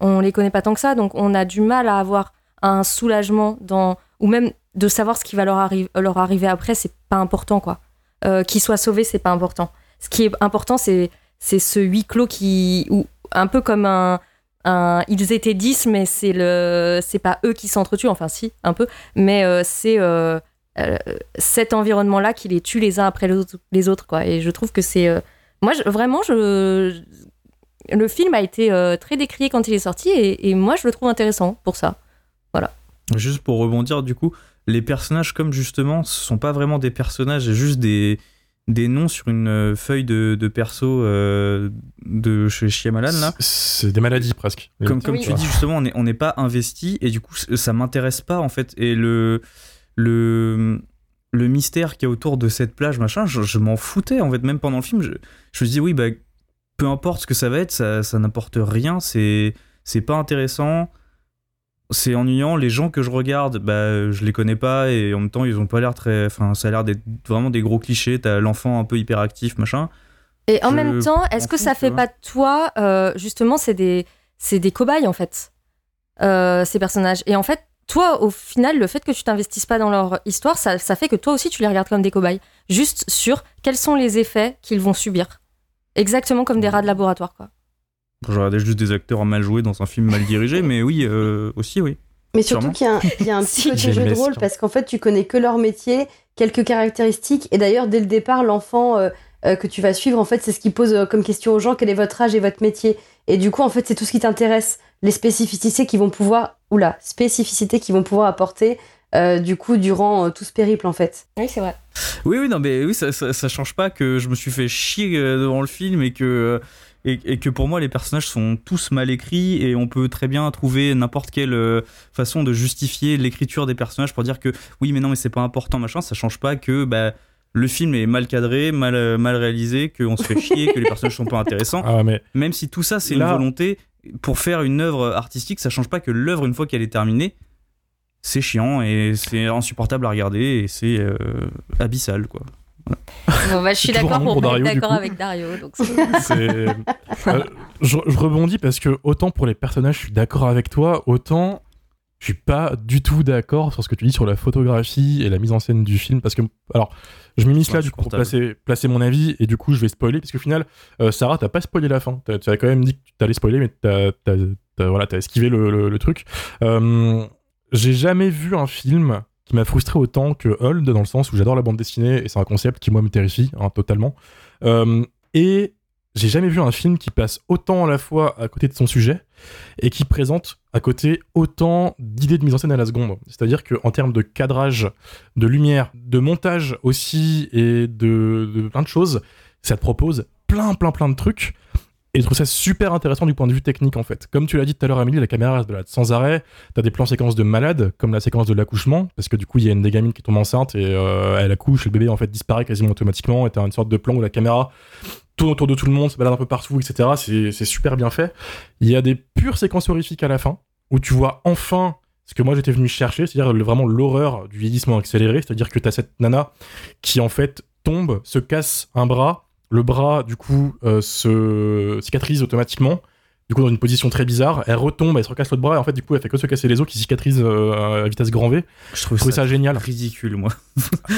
on les connaît pas tant que ça, donc on a du mal à avoir un soulagement dans ou même de savoir ce qui va leur, arri- leur arriver après, c'est pas important quoi. Euh, qu'ils soient sauvés, c'est pas important. Ce qui est important, c'est c'est ce huis clos qui ou un peu comme un, ils étaient 10 mais c'est le c'est pas eux qui s'entretuent enfin si un peu mais euh, c'est euh, euh, cet environnement là qui les tue les uns après les autres, les autres quoi. Et je trouve que c'est moi vraiment le film a été très décrié quand il est sorti et, moi je le trouve intéressant pour ça. Juste pour rebondir, du coup, les personnages, comme justement, ce sont pas vraiment des personnages, c'est juste des, des noms sur une euh, feuille de, de perso euh, de chez Shyamalan, là. C'est des maladies presque. Comme, comme Oui. tu dis, justement, on n'est pas investi et du coup, ça m'intéresse pas, en fait. Et le, le, le mystère qu'il y a autour de cette plage, machin, je, je m'en foutais, en fait, même pendant le film. Je, je me dis, oui, bah, peu importe ce que ça va être, ça, ça n'apporte rien, c'est c'est pas intéressant c'est ennuyant. Les gens que je regarde, bah, je les connais pas et en même temps, ils ont pas l'air très. Enfin, ça a l'air d'être vraiment des gros clichés. T'as l'enfant un peu hyperactif, machin. et en Je même temps est-ce que ça fait pas de toi euh, justement c'est des c'est des cobayes en fait euh, ces personnages et en fait toi au final le fait que tu t'investisses pas dans leur histoire ça, ça fait que toi aussi tu les regardes comme des cobayes juste sur quels sont les effets qu'ils vont subir exactement comme des rats de laboratoire quoi Je regardais juste des acteurs mal joués dans un film mal dirigé, mais oui, euh, aussi, oui. Mais surtout qu'il y a un, il y a un petit Si. côté jeu de rôle parce qu'en fait, tu connais que leur métier, quelques caractéristiques. Et d'ailleurs, dès le départ, l'enfant euh, euh, que tu vas suivre, en fait, c'est ce qui pose euh, comme question aux gens quel est votre âge et votre métier? Et du coup, en fait, c'est tout ce qui t'intéresse. Les spécificités qui vont pouvoir, oula, spécificités qui vont pouvoir apporter, euh, du coup, durant euh, tout ce périple, en fait. oui c'est vrai Oui, oui, non, mais oui, ça, ça, ça change pas que je me suis fait chier devant le film et que. Et, et que pour moi, les personnages sont tous mal écrits et on peut très bien trouver n'importe quelle euh, façon de justifier l'écriture des personnages pour dire que oui, mais non, mais c'est pas important, machin. Ça change pas que bah, le film est mal cadré, mal, euh, mal réalisé, qu'on se fait chier, que les personnages sont pas intéressants. Ah, mais Même si tout ça, c'est Là- une volonté pour faire une œuvre artistique, ça change pas que l'œuvre, une fois qu'elle est terminée, c'est chiant et c'est insupportable à regarder et c'est euh, abyssal, quoi. Bon, bah, je suis d'accord pour, pour être d'accord avec Dario donc c'est- c'est. Euh, je, je rebondis parce que autant pour les personnages, je suis d'accord avec toi, autant je suis pas du tout d'accord sur ce que tu dis sur la photographie et la mise en scène du film. Parce que, alors, je m'immisce là du coup pour placer, placer mon avis et du coup je vais spoiler parce qu'au final, euh, Sarah, t'as pas spoilé la fin. T'as- Tu as quand même dit que t'allais spoiler, mais t'as t'as- t'as- voilà, t'as esquivé le, le- le truc. Euh, J'ai jamais vu un film qui m'a frustré autant que Hold, dans le sens où j'adore la bande dessinée et c'est un concept qui, moi, me terrifie hein, totalement. Euh, et j'ai jamais vu un film qui passe autant à la fois à côté de son sujet et qui présente à côté autant d'idées de mise en scène à la seconde. C'est-à-dire qu'en termes de cadrage, de lumière, de montage aussi et de, de plein de choses, ça te propose plein, plein, plein de trucs. Et je trouve ça super intéressant du point de vue technique en fait. Comme tu l'as dit tout à l'heure, Amélie, la caméra se balade sans arrêt. T'as des plans séquences de malades, comme la séquence de l'accouchement, parce que du coup, il y a une des gamines qui tombe enceinte et euh, elle accouche, le bébé en fait disparaît quasiment automatiquement. Et t'as une sorte de plan où la caméra tourne autour de tout le monde, se balade un peu partout, etc. C'est super bien fait. Il y a des pures séquences horrifiques à la fin, où tu vois enfin ce que moi j'étais venu chercher, c'est-à-dire vraiment l'horreur du vieillissement accéléré, c'est-à-dire que t'as cette nana qui en fait tombe, se casse un bras, le bras du coup euh, se cicatrise automatiquement, du coup dans une position très bizarre, elle retombe, elle se recasse l'autre bras, et en fait du coup elle fait que se casser les os qui cicatrisent euh, à vitesse grand V. Je trouve Je trouvais ça, génial. ridicule, moi.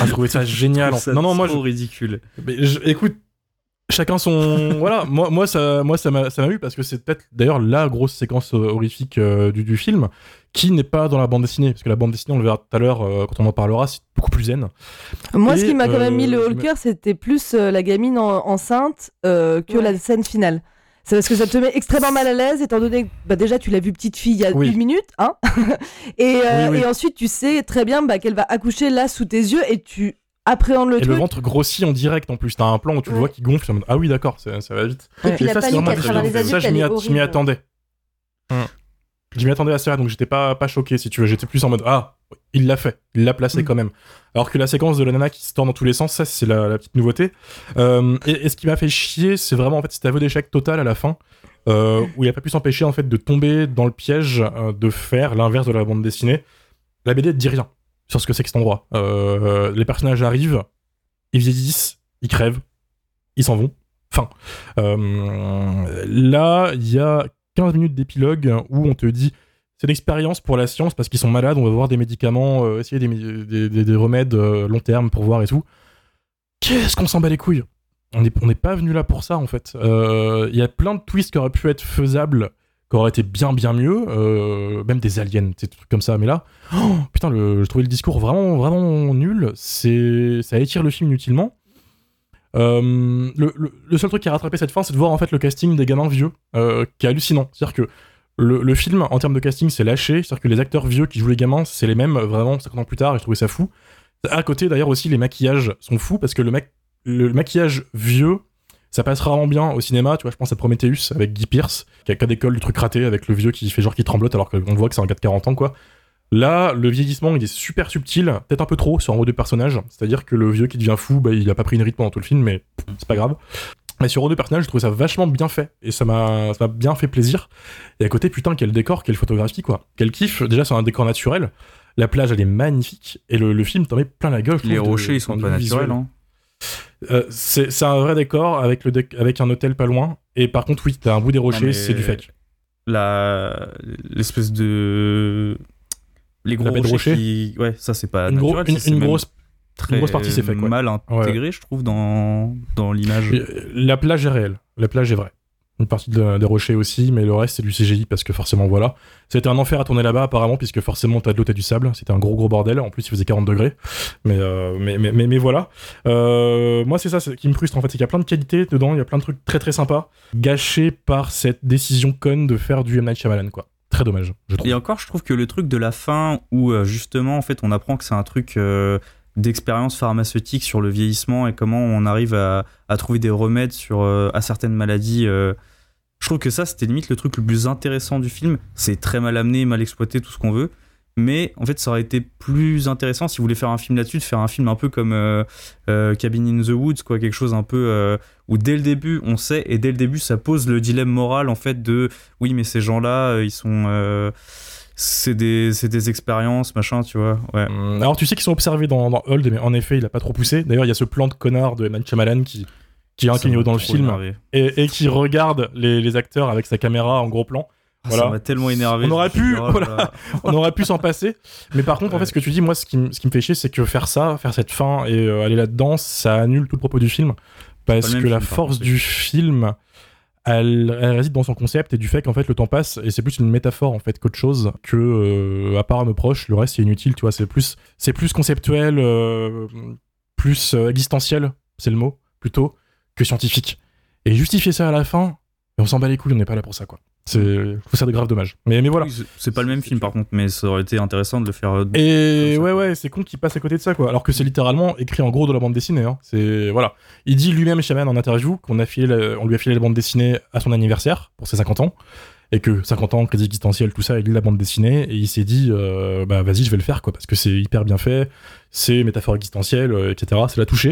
Ah, je trouvais ça génial. Je ça non non moi je, trop ridicule. mais je- écoute, chacun son. voilà, moi, moi, ça moi, ça m'a ça m'a eu parce que c'est peut-être d'ailleurs la grosse séquence euh, horrifique euh, du, du film qui n'est pas dans la bande dessinée. Parce que la bande dessinée, on le verra tout à l'heure euh, quand on en parlera, c'est beaucoup plus zen. Moi, ce qui m'a quand même mis le haut cœur, c'était plus euh, la gamine en- enceinte euh, que Ouais. la scène finale. C'est parce que ça te met extrêmement mal à l'aise, étant donné que bah, déjà tu l'as vue petite fille il y a Oui. une minute, hein et, euh, Oui, oui. et ensuite tu sais très bien bah, qu'elle va accoucher là sous tes yeux et tu appréhendes le Et le truc. ventre grossit en direct en plus. T'as un plan où tu le vois qui gonfle. Ah oui, d'accord, ça, ça va vite. Et puis la ça, panique à travers les ça, adultes, je elle m'y est a- je m'y attendais. Je m'y attendais assez, donc j'étais pas, pas choqué si tu veux. J'étais plus en mode Ah, il l'a fait, il l'a placé Mm. quand même. Alors que la séquence de la nana qui se tord dans tous les sens, ça c'est la, la petite nouveauté. Euh, et, et ce qui m'a fait chier, c'est vraiment en fait cet aveu d'échec total à la fin, euh, où il a pas pu s'empêcher en fait de tomber dans le piège euh, de faire l'inverse de la bande dessinée. La BD ne dit rien sur ce que c'est que cet endroit. Euh, les personnages arrivent, ils vieillissent, ils crèvent, ils s'en vont. Fin. Euh, là, il y a 15 minutes d'épilogue où on te dit c'est l'expérience pour la science parce qu'ils sont malades, on va voir des médicaments, euh, essayer des, des, des- des remèdes euh, long terme pour voir et tout. Qu'est-ce qu'on s'en bat les couilles? On n'est pas venu là pour ça en fait. Il y a plein de twists qui auraient pu être faisables, qui auraient été bien bien mieux, euh, même des aliens, des trucs comme ça. Mais là, oh, putain, je trouvais le discours vraiment vraiment nul. C'est ça étire le film inutilement. Euh, le, seul truc qui a rattrapé cette fin, c'est de voir en fait le casting des gamins vieux, euh, qui est hallucinant. C'est-à-dire que le, film, en termes de casting, c'est lâché. C'est-à-dire que les acteurs vieux qui jouent les gamins, c'est les mêmes, vraiment 50 ans plus tard, et je trouvais ça fou. À côté, d'ailleurs, aussi, les maquillages sont fous, parce que le maquillage vieux, ça passe rarement bien au cinéma. Tu vois, je pense à Prometheus avec Guy Pierce, qui a qu'à d'école du truc raté, avec le vieux qui fait genre qui tremblote, alors qu'on voit que c'est un gars de 40 ans, quoi. Là, le vieillissement, il est super subtil, peut-être un peu trop sur un ou deux personnages. C'est-à-dire que le vieux qui devient fou, bah, il a pas pris une rythme pendant tout le film, mais c'est pas grave. Mais sur deux personnages, je trouve ça vachement bien fait. Et ça m'a ça m'a bien fait plaisir. Et à côté, putain, quel décor, quelle photographie, quoi. Quel kiff. Déjà, c'est un décor naturel. La plage, elle est magnifique. Et le, le film t'en met plein la gueule. je Les trouve, de- rochers, ils sont de pas naturels. Hein. Euh, c'est un vrai décor avec, le déc- avec un hôtel pas loin. Et par contre, oui, t'as un bout des rochers, c'est du fake. La l'espèce de les gros rochers, rocher qui... ouais ça c'est pas Une, gros- une- grosse, très une grosse partie, c'est fake, ouais. mal intégré je trouve dans dans l'image Euh, La plage est réelle. La plage est vraie. Une partie de- des rochers aussi, mais le reste c'est du CGI parce que forcément voilà. C'était un enfer à tourner là-bas apparemment puisque forcément t'as de l'eau, t'as du sable. C'était un gros gros bordel. En plus il faisait 40 degrés. Mais euh, mais, mais, voilà. Euh, moi c'est ça qui me frustre en fait, c'est qu'il y a plein de qualités dedans. Il y a plein de trucs très très sympas gâchés par cette décision conne de faire du M Night Shyamalan quoi. Très dommage. Et encore, je trouve que le truc de la fin où euh, justement, en fait, on apprend que c'est un truc d'expérience pharmaceutique sur le vieillissement et comment on arrive à, trouver des remèdes sur euh, à certaines maladies. euh, je trouve que ça, c'était limite le truc le plus intéressant du film. C'est très mal amené, mal exploité, tout ce qu'on veut. Mais en fait, ça aurait été plus intéressant si vous voulez faire un film là-dessus, de faire un film un peu comme euh, Cabin in the Woods, quoi, quelque chose un peu où dès le début on sait et dès le début ça pose le dilemme moral en fait de oui mais ces gens-là ils sont c'est des des expériences machin tu vois ouais Hum, Alors tu sais qu'ils sont observés dans, dans Hold, mais en effet il a pas trop poussé. D'ailleurs il y a ce plan de connard de Night Shyamalan qui qui est un m'a dans le film et, et qui regarde les, les acteurs avec sa caméra en gros plan. Ah, Voilà. ça m'a tellement énervé On aurait pu, oh voilà. là. On aurait pu s'en passer. Mais par contre, en fait, ce que tu dis, moi, ce qui, me- ce qui me fait chier, c'est que faire ça, faire cette fin et euh, aller là-dedans, ça annule tout le propos du film. Parce que la film, force du film, elle, réside dans son concept et du fait qu'en fait, le temps passe et c'est plus une métaphore, en fait, qu'autre chose. Que, euh, à part nos proches, le reste, c'est inutile, tu vois. C'est plus, c'est plus conceptuel, euh, plus euh, existentiel, c'est le mot, plutôt, que scientifique. Et justifier ça à la fin, on s'en bat les couilles, on n'est pas là pour ça, quoi. C'est, je trouve ça de grave dommage. Mais, mais voilà. Oui, c'est- pas le même film par contre mais ça aurait été intéressant de le faire euh, Et ouais, ouais, c'est con qu'il passe à côté de ça, quoi. Alors que c'est littéralement écrit en gros de la bande dessinée. Hein. C'est voilà. Il dit lui-même, Shaman, en interview, qu'on a filé, la- on lui a filé la bande dessinée à son anniversaire pour ses 50 ans, et que 50 ans, crédit existentiel, tout ça, il lit la bande dessinée, et il s'est dit, euh, bah vas-y, je vais le faire, quoi, parce que c'est hyper bien fait, c'est métaphore existentielle, euh, etc. C'est la touché.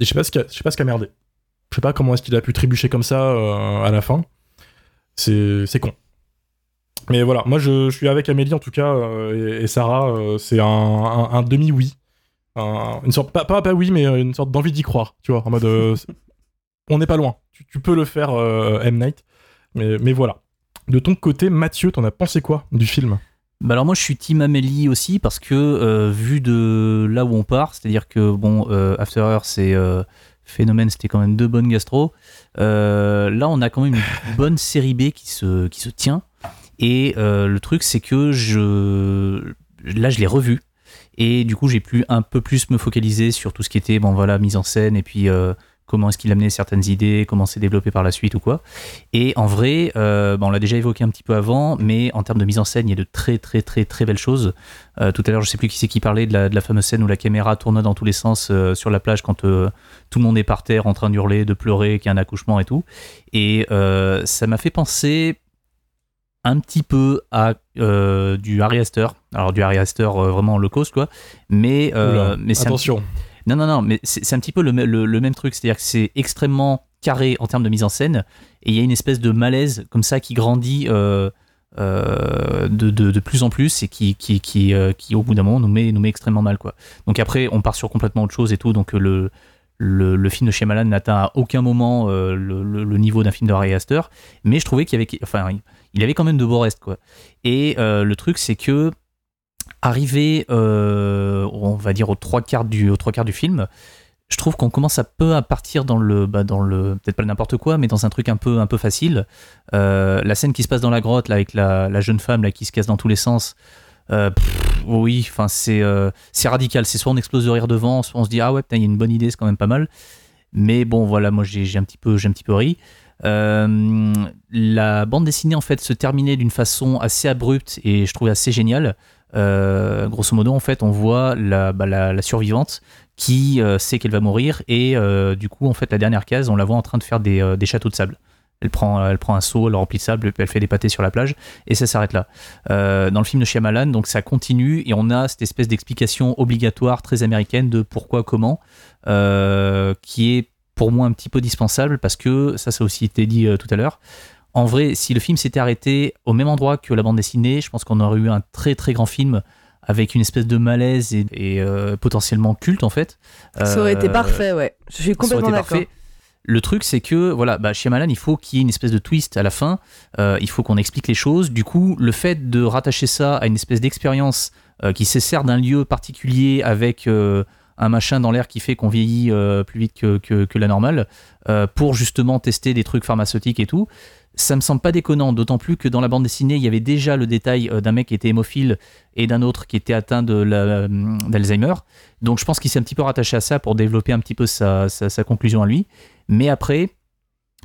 Et je sais pas ce qui a, je sais pas ce qui a merdé. Je sais pas comment est-ce qu'il a pu trébucher comme ça euh, à la fin. C'est c'est con. Mais voilà, moi je, je suis avec Amélie en tout cas euh, et, et Sarah, euh, c'est un, un- un demi-oui. Un- une sorte, pas, pas, pas oui, mais une sorte d'envie d'y croire, tu vois, en mode euh, on n'est pas loin. Tu, tu peux le faire, euh, M. Night, mais, mais voilà. De ton côté, Mathieu, t'en as pensé quoi du film? Bah alors moi je suis Team Amélie aussi parce que euh, vu de là où on part, c'est-à-dire que bon euh, After Earth c'est euh, phénomène, c'était quand même deux bonnes gastro. Euh, là on a quand même une bonne série B qui se qui se tient et euh, le truc c'est que je là je l'ai revu et du coup j'ai pu un peu plus me focaliser sur tout ce qui était bon voilà mise en scène et puis euh, comment est-ce qu'il amenait certaines idées, comment c'est développé par la suite ou quoi. Et en vrai, euh, bah, on l'a déjà évoqué un petit peu avant, mais en termes de mise en scène, il y a de très très très très belles choses. Euh, tout à l'heure, je sais plus qui c'est qui parlait de la, de la fameuse scène où la caméra tourne dans tous les sens euh, sur la plage quand tout le monde est par terre en train d'hurler, de pleurer, qu'il y a un accouchement et tout. Et ça m'a fait penser un petit peu à du Harry Astor. Alors du Harry Astor vraiment low cost quoi. Mais, Oula, mais c'est un attention. Non, non, non, mais c'est un petit peu le, me- le- le même truc, c'est-à-dire que c'est extrêmement carré en termes de mise en scène, et il y a une espèce de malaise comme ça qui grandit euh, euh, de, plus en plus et qui, qui, qui, euh, qui, au bout d'un moment, nous met, nous met extrêmement mal. Quoi. Donc après, on part sur complètement autre chose et tout, donc le, le, le film de Shyamalan n'atteint à aucun moment le, niveau d'un film de Harry Astor, mais je trouvais qu'il avait, enfin, il avait quand même de beaux restes, quoi. Et le truc, c'est que arrivé, on va dire aux trois quarts du, aux trois quarts du film, je trouve qu'on commence à peu à partir dans le, bah, dans le peut-être pas n'importe quoi, mais dans un truc un peu, un peu facile. Euh, la scène qui se passe dans la grotte là, avec la, jeune femme là, qui se casse dans tous les sens. Euh, oui, enfin c'est euh, c'est radical. C'est soit on explose de rire devant, soit on se dit ah ouais il y a une bonne idée, c'est quand même pas mal. Mais bon voilà, moi j'ai un petit peu j'ai un petit peu ri. la bande dessinée en fait se terminait d'une façon assez abrupte et je trouvais assez géniale. Grosso modo, en fait, on voit la, bah, survivante qui euh, sait qu'elle va mourir et euh, du coup en fait la dernière case on la voit en train de faire des, euh, châteaux de sable elle prend, elle prend un seau, elle le remplit de sable, elle fait des pâtés sur la plage, et ça s'arrête là. dans le film de Shyamalan, donc ça continue, et on a cette espèce d'explication obligatoire très américaine de pourquoi, comment, qui est pour moi un petit peu dispensable, parce que, ça, ça a aussi été dit tout à l'heure, en vrai, si le film s'était arrêté au même endroit que la bande dessinée, je pense qu'on aurait eu un très très grand film avec une espèce de malaise et, euh, potentiellement culte en fait. Ça aurait été euh, parfait, ouais. Je suis complètement d'accord. Le truc, c'est que voilà, bah, chez Malan, il faut qu'il y ait une espèce de twist à la fin. Euh, il faut qu'on explique les choses. Du coup, le fait de rattacher ça à une espèce d'expérience qui se sert d'un lieu particulier avec un machin dans l'air qui fait qu'on vieillit plus vite que, que, que la normale, pour justement tester des trucs pharmaceutiques et tout, ça me semble pas déconnant, d'autant plus que dans la bande dessinée, il y avait déjà le détail euh, d'un mec qui était hémophile et d'un autre qui était atteint euh, d'Alzheimer. Donc je pense qu'il s'est un petit peu rattaché à ça pour développer un petit peu sa, conclusion à lui. Mais après,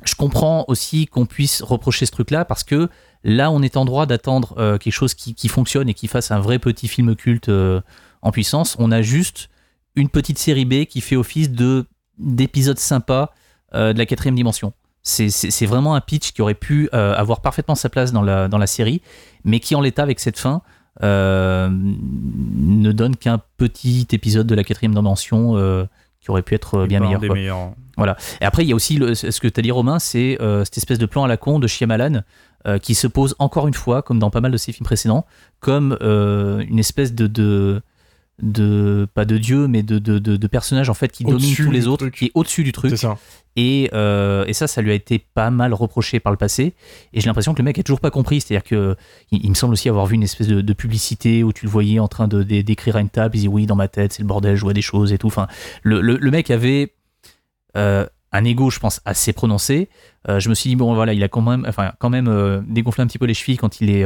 je comprends aussi qu'on puisse reprocher ce truc-là parce que là, on est en droit d'attendre euh, quelque chose qui, fonctionne et qui fasse un vrai petit film culte en puissance. On a juste une petite série B qui fait office de d'épisode sympa de la quatrième dimension. C'est vraiment un pitch qui aurait pu euh, avoir parfaitement sa place dans la, dans la série, mais qui en l'état avec cette fin euh, ne donne qu'un petit épisode de la quatrième dimension euh, qui aurait pu être bien meilleur, Voilà. Et après, il y a aussi ce que tu as dit, Romain, c'est cette espèce de plan à la con de Shyamalan qui se pose encore une fois, comme dans pas mal de ses films précédents, comme une espèce de, de de pas de dieu mais de, de, de, personnages en fait qui dominent tous les autres qui est au-dessus du truc. Ça. Et, euh, et, ça ça lui a été pas mal reproché par le passé. Et j'ai l'impression que le mec a toujours pas compris. C'est à dire que il, me semble aussi avoir vu une espèce de, publicité où tu le voyais en train de d'écrire à une table. Il dit oui dans ma tête c'est le bordel je vois des choses et tout. Enfin le, le, mec avait euh, un ego, je pense, assez prononcé. Euh, je me suis dit, bon, voilà, il a quand même, enfin, quand même dégonflé un petit peu les chevilles quand il est,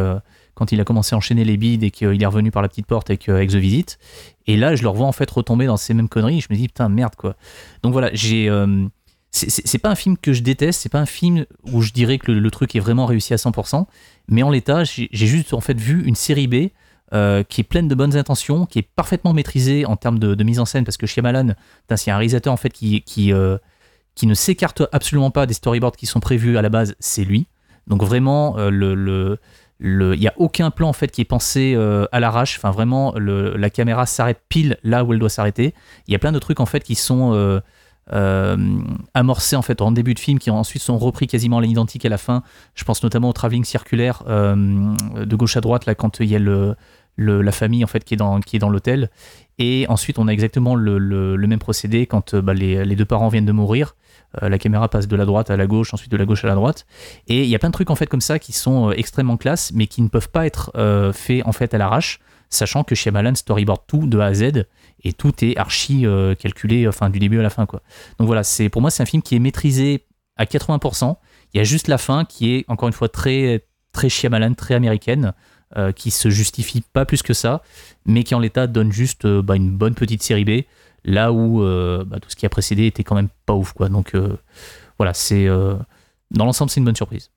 quand il a commencé à enchaîner les bides et qu'il est revenu par la petite porte avec, avec The Visit. Et là, je le revois en fait retomber dans ces mêmes conneries. Je me dis, putain, merde, quoi. Donc voilà, j'ai. Euh, c'est pas un film que je déteste, c'est pas un film où je dirais que le, truc est vraiment réussi à 100%, mais en l'état, j'ai juste en fait vu une série B euh, qui est pleine de bonnes intentions, qui est parfaitement maîtrisée en termes de, mise en scène, parce que Shyamalan, c'est un réalisateur en fait qui, qui, euh, qui ne s'écarte absolument pas des storyboards qui sont prévus à la base, c'est lui. Donc vraiment, le, le il n'y a aucun plan en fait qui est pensé euh, à l'arrache. Enfin, vraiment, la caméra s'arrête pile là où elle doit s'arrêter. Il y a plein de trucs en fait qui sont euh, euh, amorcés en fait en début de film, qui ensuite sont repris quasiment à l'identique à la fin. Je pense notamment au travelling circulaire de gauche à droite là quand il y a le, la famille en fait qui est dans qui est dans l'hôtel. Et ensuite, on a exactement le, même procédé quand bah, les, les, deux parents viennent de mourir. Euh, la caméra passe de la droite à la gauche, ensuite de la gauche à la droite. Et il y a plein de trucs en fait comme ça qui sont euh, extrêmement classe, mais qui ne peuvent pas être euh, faits en fait à l'arrache, sachant que Shyamalan storyboard tout de A à Z et tout est archi calculé, enfin du début à la fin quoi. Donc voilà, c'est pour moi c'est un film qui est maîtrisé à 80%. Il y a juste la fin qui est encore une fois très très Shyamalan, très américaine. qui se justifie pas plus que ça, mais qui en l'état donne juste bah, une bonne petite série B là où euh, bah, tout ce qui a précédé était quand même pas ouf quoi. Donc euh, voilà, c'est euh, dans l'ensemble c'est une bonne surprise.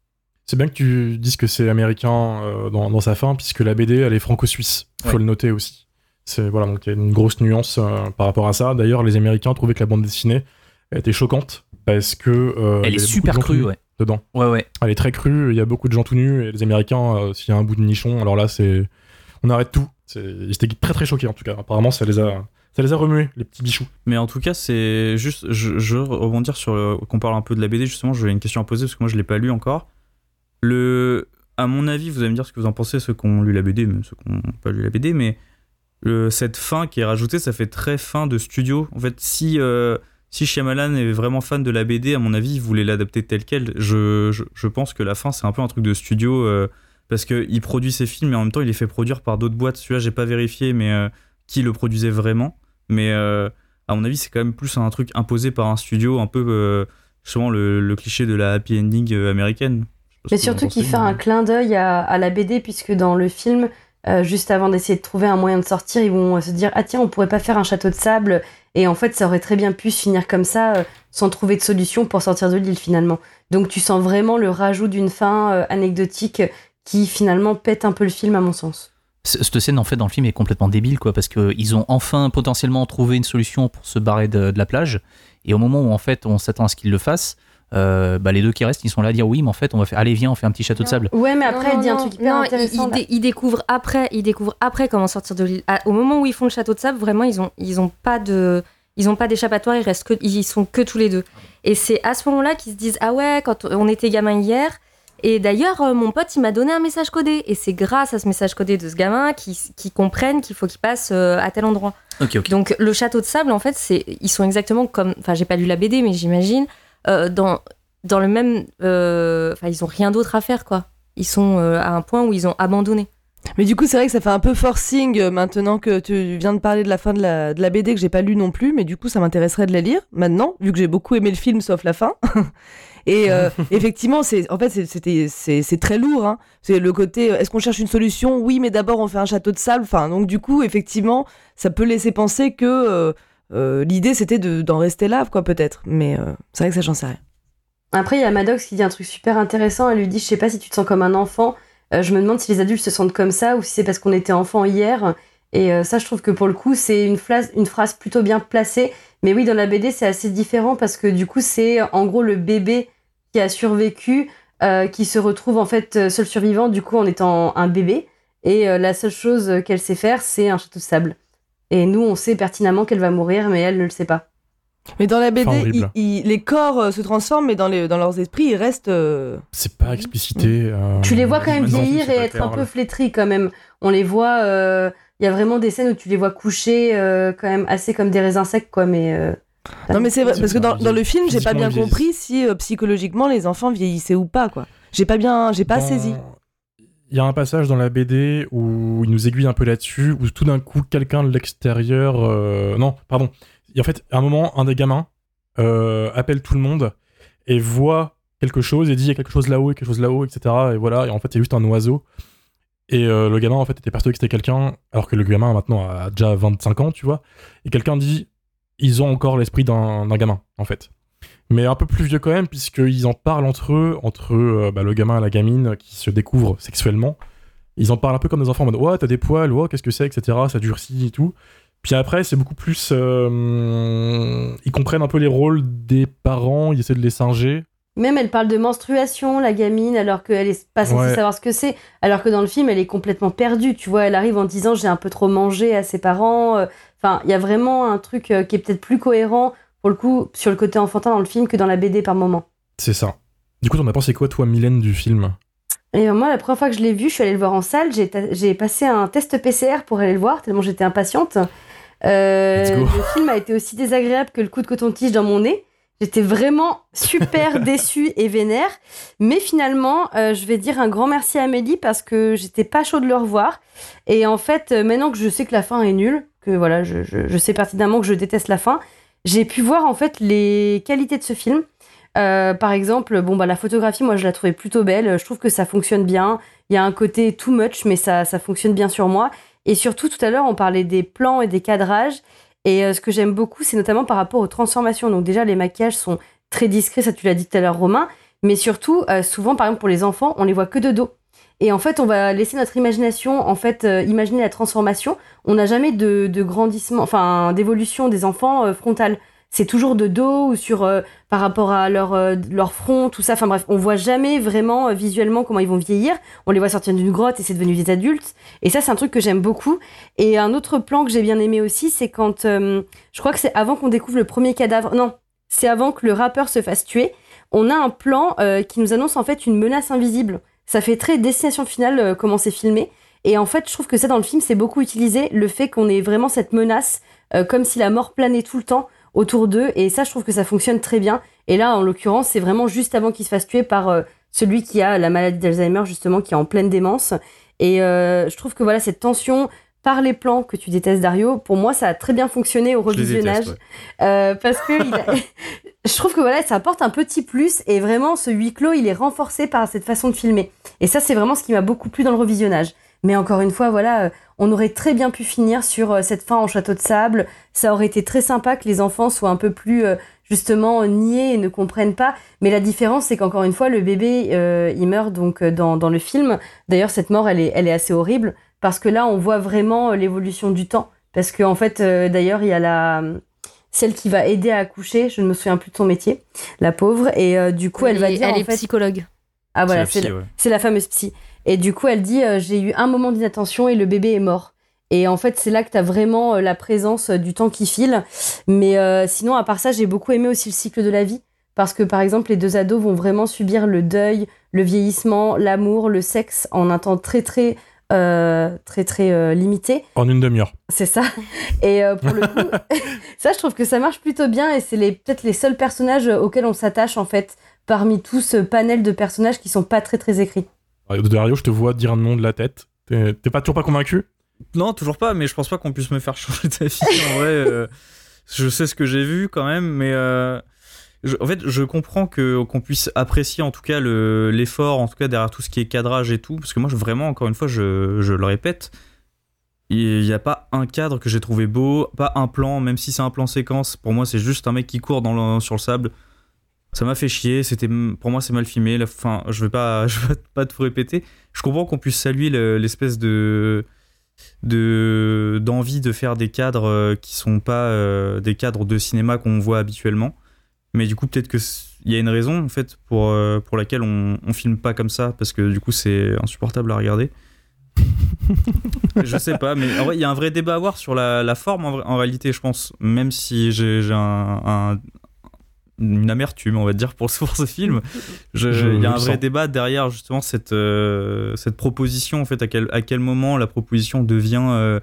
C'est bien que tu dises que c'est américain dans, sa fin, puisque la BD elle est franco-suisse. Faut le noter aussi. C'est voilà, donc il y a une grosse nuance par rapport à ça. D'ailleurs, les Américains trouvaient que la bande dessinée était choquante parce que elle est super crue, ouais. Dedans. Ouais, ouais. Elle est très crue. Il y a beaucoup de gens tout nus et les Américains, s'il y a un bout de nichon, alors là c'est, on arrête tout. Ils étaient très très choqués en tout cas. Apparemment, ça les a ça les a remués, les petits bichous. Mais en tout cas, c'est juste. Je, je rebondir sur. qu'on parle un peu de la BD, justement, j'ai une question à poser parce que moi, je l'ai pas lu encore. Le. À mon avis, vous allez me dire ce que vous en pensez, ceux qui ont lu la BD, ceux qui n'ont pas lu la BD, mais cette fin qui est rajoutée, ça fait très fin de studio. En fait, si. Euh, si Shyamalan est vraiment fan de la BD, à mon avis, il voulait l'adapter tel quel. Je, je, je pense que la fin, c'est un peu un truc de studio euh, parce qu'il produit ses films, mais en même temps, il les fait produire par d'autres boîtes. Celui-là, j'ai pas vérifié, mais euh, qui le produisait vraiment. Mais euh, à mon avis, c'est quand même plus un truc imposé par un studio, un peu euh, souvent le, le cliché de la happy ending euh, américaine. Mais surtout qu'il pensez, fait un clin d'œil à, à la BD, puisque dans le film, euh, juste avant d'essayer de trouver un moyen de sortir, ils vont se dire Ah tiens, on pourrait pas faire un château de sable. Et en fait, ça aurait très bien pu se finir comme ça, euh, sans trouver de solution pour sortir de l'île finalement. Donc tu sens vraiment le rajout d'une fin euh, anecdotique qui finalement pète un peu le film, à mon sens. Cette scène en fait dans le film est complètement débile quoi parce que ils ont enfin potentiellement trouvé une solution pour se barrer de, de la plage et au moment où en fait on s'attend à ce qu'ils le fassent, euh, bah, les deux qui restent ils sont là à dire oui mais en fait on va faire allez viens on fait un petit château de sable. Ouais, mais après, Non, il dit un non, truc hyper non, il- intéressant. Il, dé- il découvre après, il découvre après comment sortir de l'île. À- Au moment où ils font le château de sable, vraiment, ils ont, ils ont pas de, ils ont pas d'échappatoire. Ils restent que, ils sont que tous les deux. Et c'est à ce moment-là qu'ils se disent ah ouais, quand on était gamin hier. Et d'ailleurs, euh, mon pote, il m'a donné un message codé. Et c'est grâce à ce message codé de ce gamin qu'ils qui comprennent qu'il faut qu'il passe euh, à tel endroit. Donc le château de sable, en fait, c'est ils sont exactement comme, enfin j'ai pas lu la BD, mais j'imagine euh, dans dans le même, enfin ils ont rien d'autre à faire quoi. Ils sont à un point où ils ont abandonné. Mais du coup, c'est vrai que ça fait un peu forcing euh, maintenant que tu viens de parler de la fin de la, de la BD que j'ai pas lu non plus, mais du coup, ça m'intéresserait de la lire maintenant, vu que j'ai beaucoup aimé le film sauf la fin. Et euh, effectivement, c'est en fait c'est- c'était c'est c'est très lourd. Hein. C'est le côté euh, est-ce qu'on cherche une solution? Oui, mais d'abord on fait un château de sable. Enfin, donc du coup, effectivement, ça peut laisser penser que euh, euh, l'idée c'était de- d'en rester là, quoi, peut-être. Mais euh, c'est vrai que ça, j'en sais rien. Après, il y a Maddox qui dit un truc super intéressant. Elle lui dit Je sais pas si tu te sens comme un enfant. Euh, je me demande si les adultes se sentent comme ça ou si c'est parce qu'on était enfant hier. Et euh, ça, je trouve que pour le coup, c'est une, phrase- une phrase plutôt bien placée. Mais oui, dans la BD, c'est assez différent parce que du coup, c'est en gros le bébé qui a survécu euh, qui se retrouve en fait euh, seul survivant, du coup, en étant un bébé. Et euh, la seule chose qu'elle sait faire, c'est un château de sable. Et nous, on sait pertinemment qu'elle va mourir, mais elle ne le sait pas. Mais dans la BD, Enfin, horrible. il- il- les corps euh, se transforment, mais dans, les, dans leurs esprits, ils restent. euh, C'est pas explicité. euh, Tu les vois quand même vieillir et être clair, un peu flétris quand même. On les voit, euh, il y a vraiment des scènes où tu les vois coucher euh, quand même assez comme des raisins secs, quoi, mais... euh, Non, mais c'est vrai, parce que dans, dans le film, j'ai pas bien compris si euh, psychologiquement les enfants vieillissaient ou pas, quoi. J'ai pas bien, j'ai pas Dans- saisi. Il y a un passage dans la BD où il nous aiguille un peu là-dessus, où tout d'un coup, quelqu'un de l'extérieur. euh, Non, pardon. En fait, à un moment, un des gamins euh, appelle tout le monde et voit quelque chose et dit il y a quelque chose là-haut, quelque chose là-haut, etc. Et voilà, et en fait, c'est juste un oiseau. Et euh, le gamin, en fait, était persuadé que c'était quelqu'un, alors que le gamin, maintenant, a déjà 25 ans, tu vois. Et quelqu'un dit ils ont encore l'esprit d'un d'un gamin, en fait. Mais un peu plus vieux quand même, puisqu'ils en parlent entre eux, entre euh, bah, le gamin et la gamine qui se découvrent sexuellement. Ils en parlent un peu comme des enfants en mode Ouais, t'as des poils, ouais, qu'est-ce que c'est, etc. Ça durcit et tout. Puis après, c'est beaucoup plus. euh, ils comprennent un peu les rôles des parents, ils essaient de les singer. Même elle parle de menstruation, la gamine, alors qu'elle est pas censée Ouais. savoir ce que c'est. Alors que dans le film, elle est complètement perdue. Tu vois, elle arrive en disant j'ai un peu trop mangé à ses parents. euh, Enfin, il y a vraiment un truc euh, qui est peut-être plus cohérent, pour le coup, sur le côté enfantin dans le film que dans la BD par moment. C'est ça. Du coup, t'en as pensé quoi, toi, Mylène, du film? Et moi, la première fois que je l'ai vu, je suis allée le voir en salle. J'ai passé un test PCR pour aller le voir, tellement j'étais impatiente. Euh, le film a été aussi désagréable que le coup de coton-tige dans mon nez. J'étais vraiment super déçue et vénère. Mais finalement, euh, je vais dire un grand merci à Amélie parce que j'étais pas chaud de le revoir. Et en fait, euh, maintenant que je sais que la fin est nulle, que voilà, je, je- je sais pertinemment que je déteste la fin, j'ai pu voir en fait les qualités de ce film. Euh, par exemple, bon bah la photographie, moi je la trouvais plutôt belle. Je trouve que ça fonctionne bien. Il y a un côté too much, mais ça, ça fonctionne bien sur moi. Et surtout, tout à l'heure, on parlait des plans et des cadrages. Et euh, ce que j'aime beaucoup, c'est notamment par rapport aux transformations. Donc déjà, les maquillages sont très discrets, ça tu l'as dit tout à l'heure, Romain. Mais surtout, euh, souvent, par exemple, pour les enfants, on les voit que de dos. Et en fait, on va laisser notre imagination, en fait, euh, imaginer la transformation. On n'a jamais de, de grandissement, enfin, d'évolution des enfants euh, frontale. C'est toujours de dos ou sur euh, par rapport à leur euh, leur front, tout ça. Enfin bref, on voit jamais vraiment euh, visuellement comment ils vont vieillir. On les voit sortir d'une grotte et c'est devenu des adultes. Et ça, c'est un truc que j'aime beaucoup. Et un autre plan que j'ai bien aimé aussi, c'est quand euh, je crois que c'est avant qu'on découvre le premier cadavre. Non, c'est avant que le rappeur se fasse tuer. On a un plan euh, qui nous annonce en fait une menace invisible. Ça fait très destination finale comment c'est filmé. Et en fait, je trouve que ça dans le film, c'est beaucoup utilisé le fait qu'on ait vraiment cette menace, comme si la mort planait tout le temps. Autour d'eux. Et ça, je trouve que ça fonctionne très bien. Et là, en l'occurrence, c'est vraiment juste avant qu'il se fasse tuer par euh, celui qui a la maladie d'Alzheimer, justement, qui est en pleine démence. Et euh, je trouve que voilà, cette tension par les plans que tu détestes, Dario, pour moi, ça a très bien fonctionné au revisionnage. déteste, Euh, parce que il a- je trouve que voilà, ça apporte un petit plus et vraiment ce huis clos, il est renforcé par cette façon de filmer. Et ça, c'est vraiment ce qui m'a beaucoup plu dans le revisionnage. Mais encore une fois, voilà, euh, on aurait très bien pu finir sur euh, cette fin en château de sable. Ça aurait été très sympa que les enfants soient un peu plus euh, justement niais et ne comprennent pas. Mais la différence, c'est qu'encore une fois, le bébé, euh, il meurt donc dans, dans le film. D'ailleurs, cette mort, elle est, elle est assez horrible parce que là, on voit vraiment l'évolution du temps. Parce que en fait, euh, d'ailleurs, il y a la celle qui va aider à accoucher. Je ne me souviens plus de son métier, la pauvre. Et euh, du coup, elle, va dire elle en est fait, psychologue. ah voilà, C'est c'est la psy, la, ouais. c'est la fameuse psy. Et du coup, elle dit euh, j'ai eu un moment d'inattention et le bébé est mort. Et en fait, c'est là que tu as vraiment euh, la présence euh, du temps qui file. Mais euh, sinon, à part ça, j'ai beaucoup aimé aussi le cycle de la vie. Parce que par exemple, les deux ados vont vraiment subir le deuil, le vieillissement, l'amour, le sexe en un temps très, très, euh, très, très euh, limité. En une demi-heure. C'est ça. Et euh, pour le coup, ça, je trouve que ça marche plutôt bien et c'est les, peut-être les seuls personnages auxquels on s'attache en fait parmi tout ce panel de personnages qui sont pas très très écrits. Dario, je te vois dire un nom de la tête. T'es pas toujours pas convaincu? Non, toujours pas, mais je pense pas qu'on puisse me faire changer d'avis. en vrai, euh, je sais ce que j'ai vu quand même, mais euh, je- en fait, je comprends qu'on puisse apprécier en tout cas le- l'effort, en tout cas derrière tout ce qui est cadrage et tout, parce que moi, je, vraiment, encore une fois, je, le répète, il n'y a pas un cadre que j'ai trouvé beau, pas un plan, même si c'est un plan séquence. Pour moi, c'est juste un mec qui court sur le sable. Ça m'a fait chier. C'était pour moi, c'est mal filmé. La je vais pas, je vais pas tout répéter. Je comprends qu'on puisse saluer le- l'espèce de de d'envie de faire des cadres euh, qui sont pas euh, des cadres de cinéma qu'on voit habituellement. Mais du coup, peut-être que il y a une raison en fait pour euh, pour laquelle on, on filme pas comme ça parce que du coup c'est insupportable à regarder. je sais pas, mais il y a un vrai débat à avoir sur la, forme en, réalité, je pense. Même si j'ai un- une amertume, on va dire, pour, ce- pour ce film, il y a un vrai sens. débat derrière justement cette, euh, cette proposition, en fait, à quel, à quel moment la proposition devient. euh,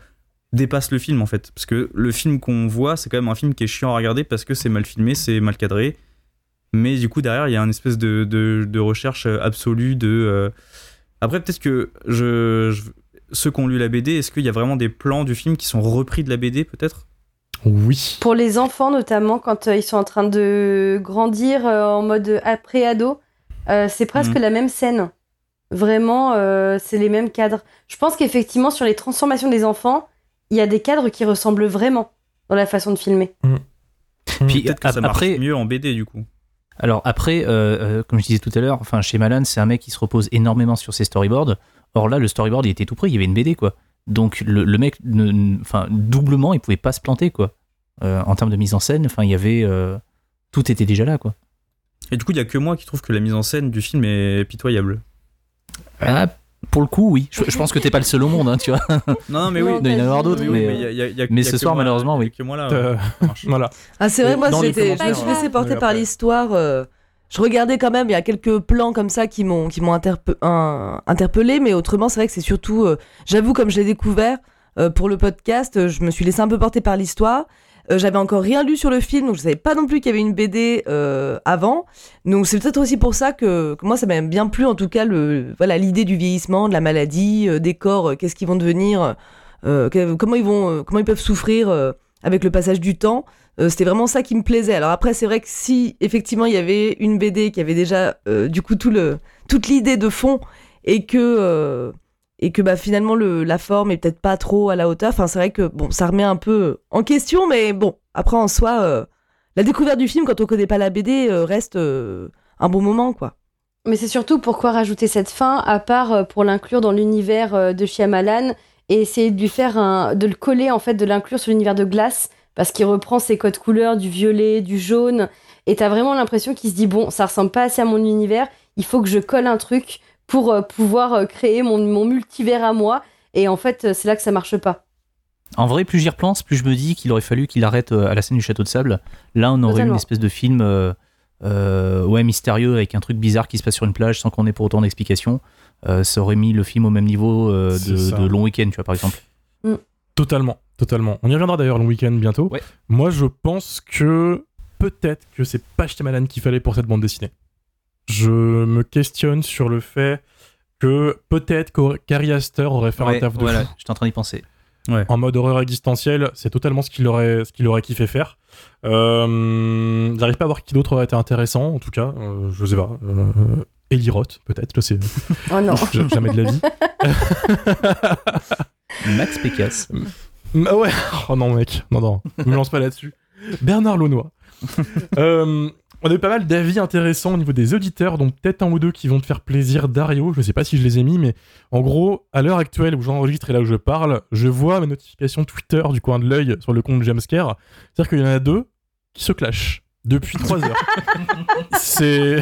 dépasse le film en fait parce que le film qu'on voit c'est quand même un film qui est chiant à regarder parce que c'est mal filmé c'est mal cadré mais du coup derrière il y a une espèce de, de, de recherche absolue de euh, après peut-être que je, je- ceux qui ont lu la BD est-ce qu'il y a vraiment des plans du film qui sont repris de la BD peut-être? Oui. Pour les enfants notamment, quand euh, ils sont en train de grandir euh, en mode après-ado, euh, c'est presque Mhm. la même scène. Vraiment, euh, c'est les mêmes cadres. Je pense qu'effectivement, sur les transformations des enfants, il y a des cadres qui ressemblent vraiment dans la façon de filmer. Puis peut-être que ça marche après, mieux en BD du coup Alors après, euh, euh, comme je disais tout à l'heure, enfin chez Malan, c'est un mec qui se repose énormément sur ses storyboards. Or là, le storyboard, il était tout prêt, il y avait une BD quoi. Donc le, le mec, enfin doublement, il pouvait pas se planter quoi. Euh, en termes de mise en scène, enfin il y avait, euh, tout était déjà là quoi. et du coup il y a que moi qui trouve que la mise en scène du film est pitoyable Ah, pour le coup, oui. Je, je pense que t'es pas le seul au monde, hein, tu vois. non non mais Non, oui Il doit y en avoir t'as d'autres, mais, mais il y a- il y a- il a- mais il y a ce soir, moi- malheureusement, il a oui. que moi là Euh, ouais. Voilà. Ah, c'est vrai, moi, j'étais, je me suis laissé hein. porter par l'histoire. euh, je regardais quand même, il y a quelques plans comme ça qui m'ont, qui m'ont interpellé, mais autrement, c'est vrai que c'est surtout, euh, j'avoue, comme je l'ai découvert euh, pour le podcast, euh, je me suis laissé un peu porter par l'histoire. J'avais encore rien lu sur le film, donc je savais pas non plus qu'il y avait une BD avant. Donc c'est peut-être aussi pour ça que, moi ça m'a bien plu en tout cas le voilà l'idée du vieillissement, de la maladie, des corps, qu'est-ce qu'ils vont devenir, comment ils vont, comment ils peuvent souffrir avec le passage du temps. Euh, C'était vraiment ça qui me plaisait. Alors après c'est vrai que si effectivement il y avait une BD qui avait déjà euh, du coup tout le toute l'idée de fond et que euh, et que bah finalement le, la forme est peut-être pas trop à la hauteur. Enfin c'est vrai que bon ça remet un peu en question, mais bon après en soi la découverte du film quand on connaît pas la BD reste un bon moment quoi. Mais c'est surtout pourquoi rajouter cette fin, à part pour l'inclure dans l'univers de Shyamalan et essayer de lui faire de le coller en fait, de l'inclure sur l'univers de glace, parce qu'il reprend ses codes couleurs du violet, du jaune, et t'as vraiment l'impression qu'il se dit bon, ça ressemble pas assez à mon univers, il faut que je colle un truc pour euh, pouvoir euh, créer mon, mon multivers à moi, et en fait euh, c'est là que ça marche pas. En vrai, plus j'y repense, plus je me dis qu'il aurait fallu qu'il arrête à la scène du château de sable. Là, on aurait eu Totalement. une espèce de film euh, euh, ouais, mystérieux avec un truc bizarre qui se passe sur une plage sans qu'on ait pour autant d'explication. Euh, ça aurait mis le film au même niveau euh, de, Long Week-end, tu vois, par exemple. Totalement. Totalement. On y reviendra d'ailleurs le week-end bientôt. Ouais. Moi, je pense que peut-être que c'est pas Shyamalan qu'il fallait pour cette bande dessinée. Je me questionne sur le fait que peut-être qu'Ari Aster aurait fait un Ouais, taf de voilà, fou. j'étais en train d'y penser. en mode horreur existentielle, c'est totalement ce qu'il aurait, ce qu'il aurait kiffé faire. Euh, J'arrive pas à voir qui d'autre aurait été intéressant, en tout cas, euh, je sais pas. Euh, Eli Roth, peut-être, je sais. Oh non. Jamais de la vie. Max Pécasse. Ah ouais, oh non mec, non non, me lance pas là-dessus. Bernard Launois. Euh, on a eu pas mal d'avis intéressants au niveau des auditeurs, donc peut-être un ou deux qui vont te faire plaisir. Dario, je sais pas si je les ai mis, mais en gros, à l'heure actuelle où j'enregistre et là où je parle, je vois mes notifications Twitter du coin de l'œil sur le compte Jamescare. C'est-à-dire qu'il y en a deux qui se clashent depuis trois heures. c'est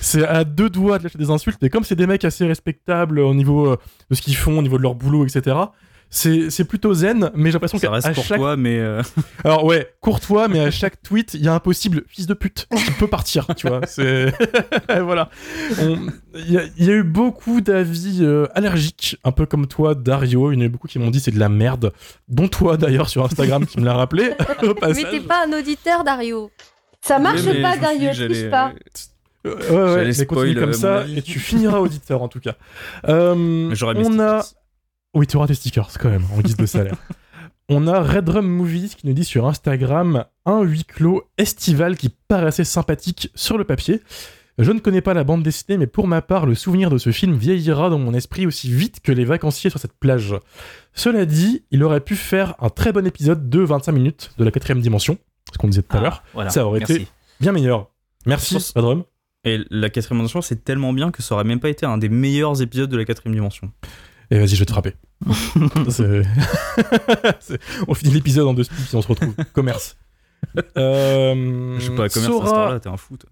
c'est à deux doigts de lâcher des insultes et comme c'est des mecs assez respectables au niveau euh, de ce qu'ils font au niveau de leur boulot etc c'est c'est plutôt zen mais j'ai l'impression Ça qu'à reste à pour chaque toi, mais euh, alors ouais courtois mais à chaque tweet il y a un possible fils de pute qui peut partir tu vois c'est voilà On- il y, a- il y a eu beaucoup d'avis euh, allergiques un peu comme toi Dario il y en a eu beaucoup qui m'ont dit c'est de la merde dont toi d'ailleurs sur Instagram qui me l'a rappelé au Mais passage t'es pas un auditeur, Dario. Ça marche mais pas, je Dario, triche pas. Ouais, ouais, ouais, mais euh, comme mon ça avis. et tu finiras auditeur en tout cas. Euh, mais j'aurais on a... Oui, tu auras tes stickers quand même en guise de salaire. on a Red Drum Movies qui nous dit sur Instagram un huis clos estival qui paraissait sympathique sur le papier. Je ne connais pas la bande dessinée, mais pour ma part, le souvenir de ce film vieillira dans mon esprit aussi vite que les vacanciers sur cette plage. Cela dit, il aurait pu faire un très bon épisode de 25 minutes de la quatrième dimension, ce qu'on disait tout à Ah, l'heure, voilà, ça aurait merci. été bien meilleur. Merci, Red Drum. Et la quatrième dimension, c'est tellement bien que ça aurait même pas été un des meilleurs épisodes de la quatrième dimension. Et vas-y, je vais te frapper. On finit l'épisode en deux speaks et on se retrouve. Commerce. Euh, Je sais pas, commerce à ce Sora- t'es un fou. toi.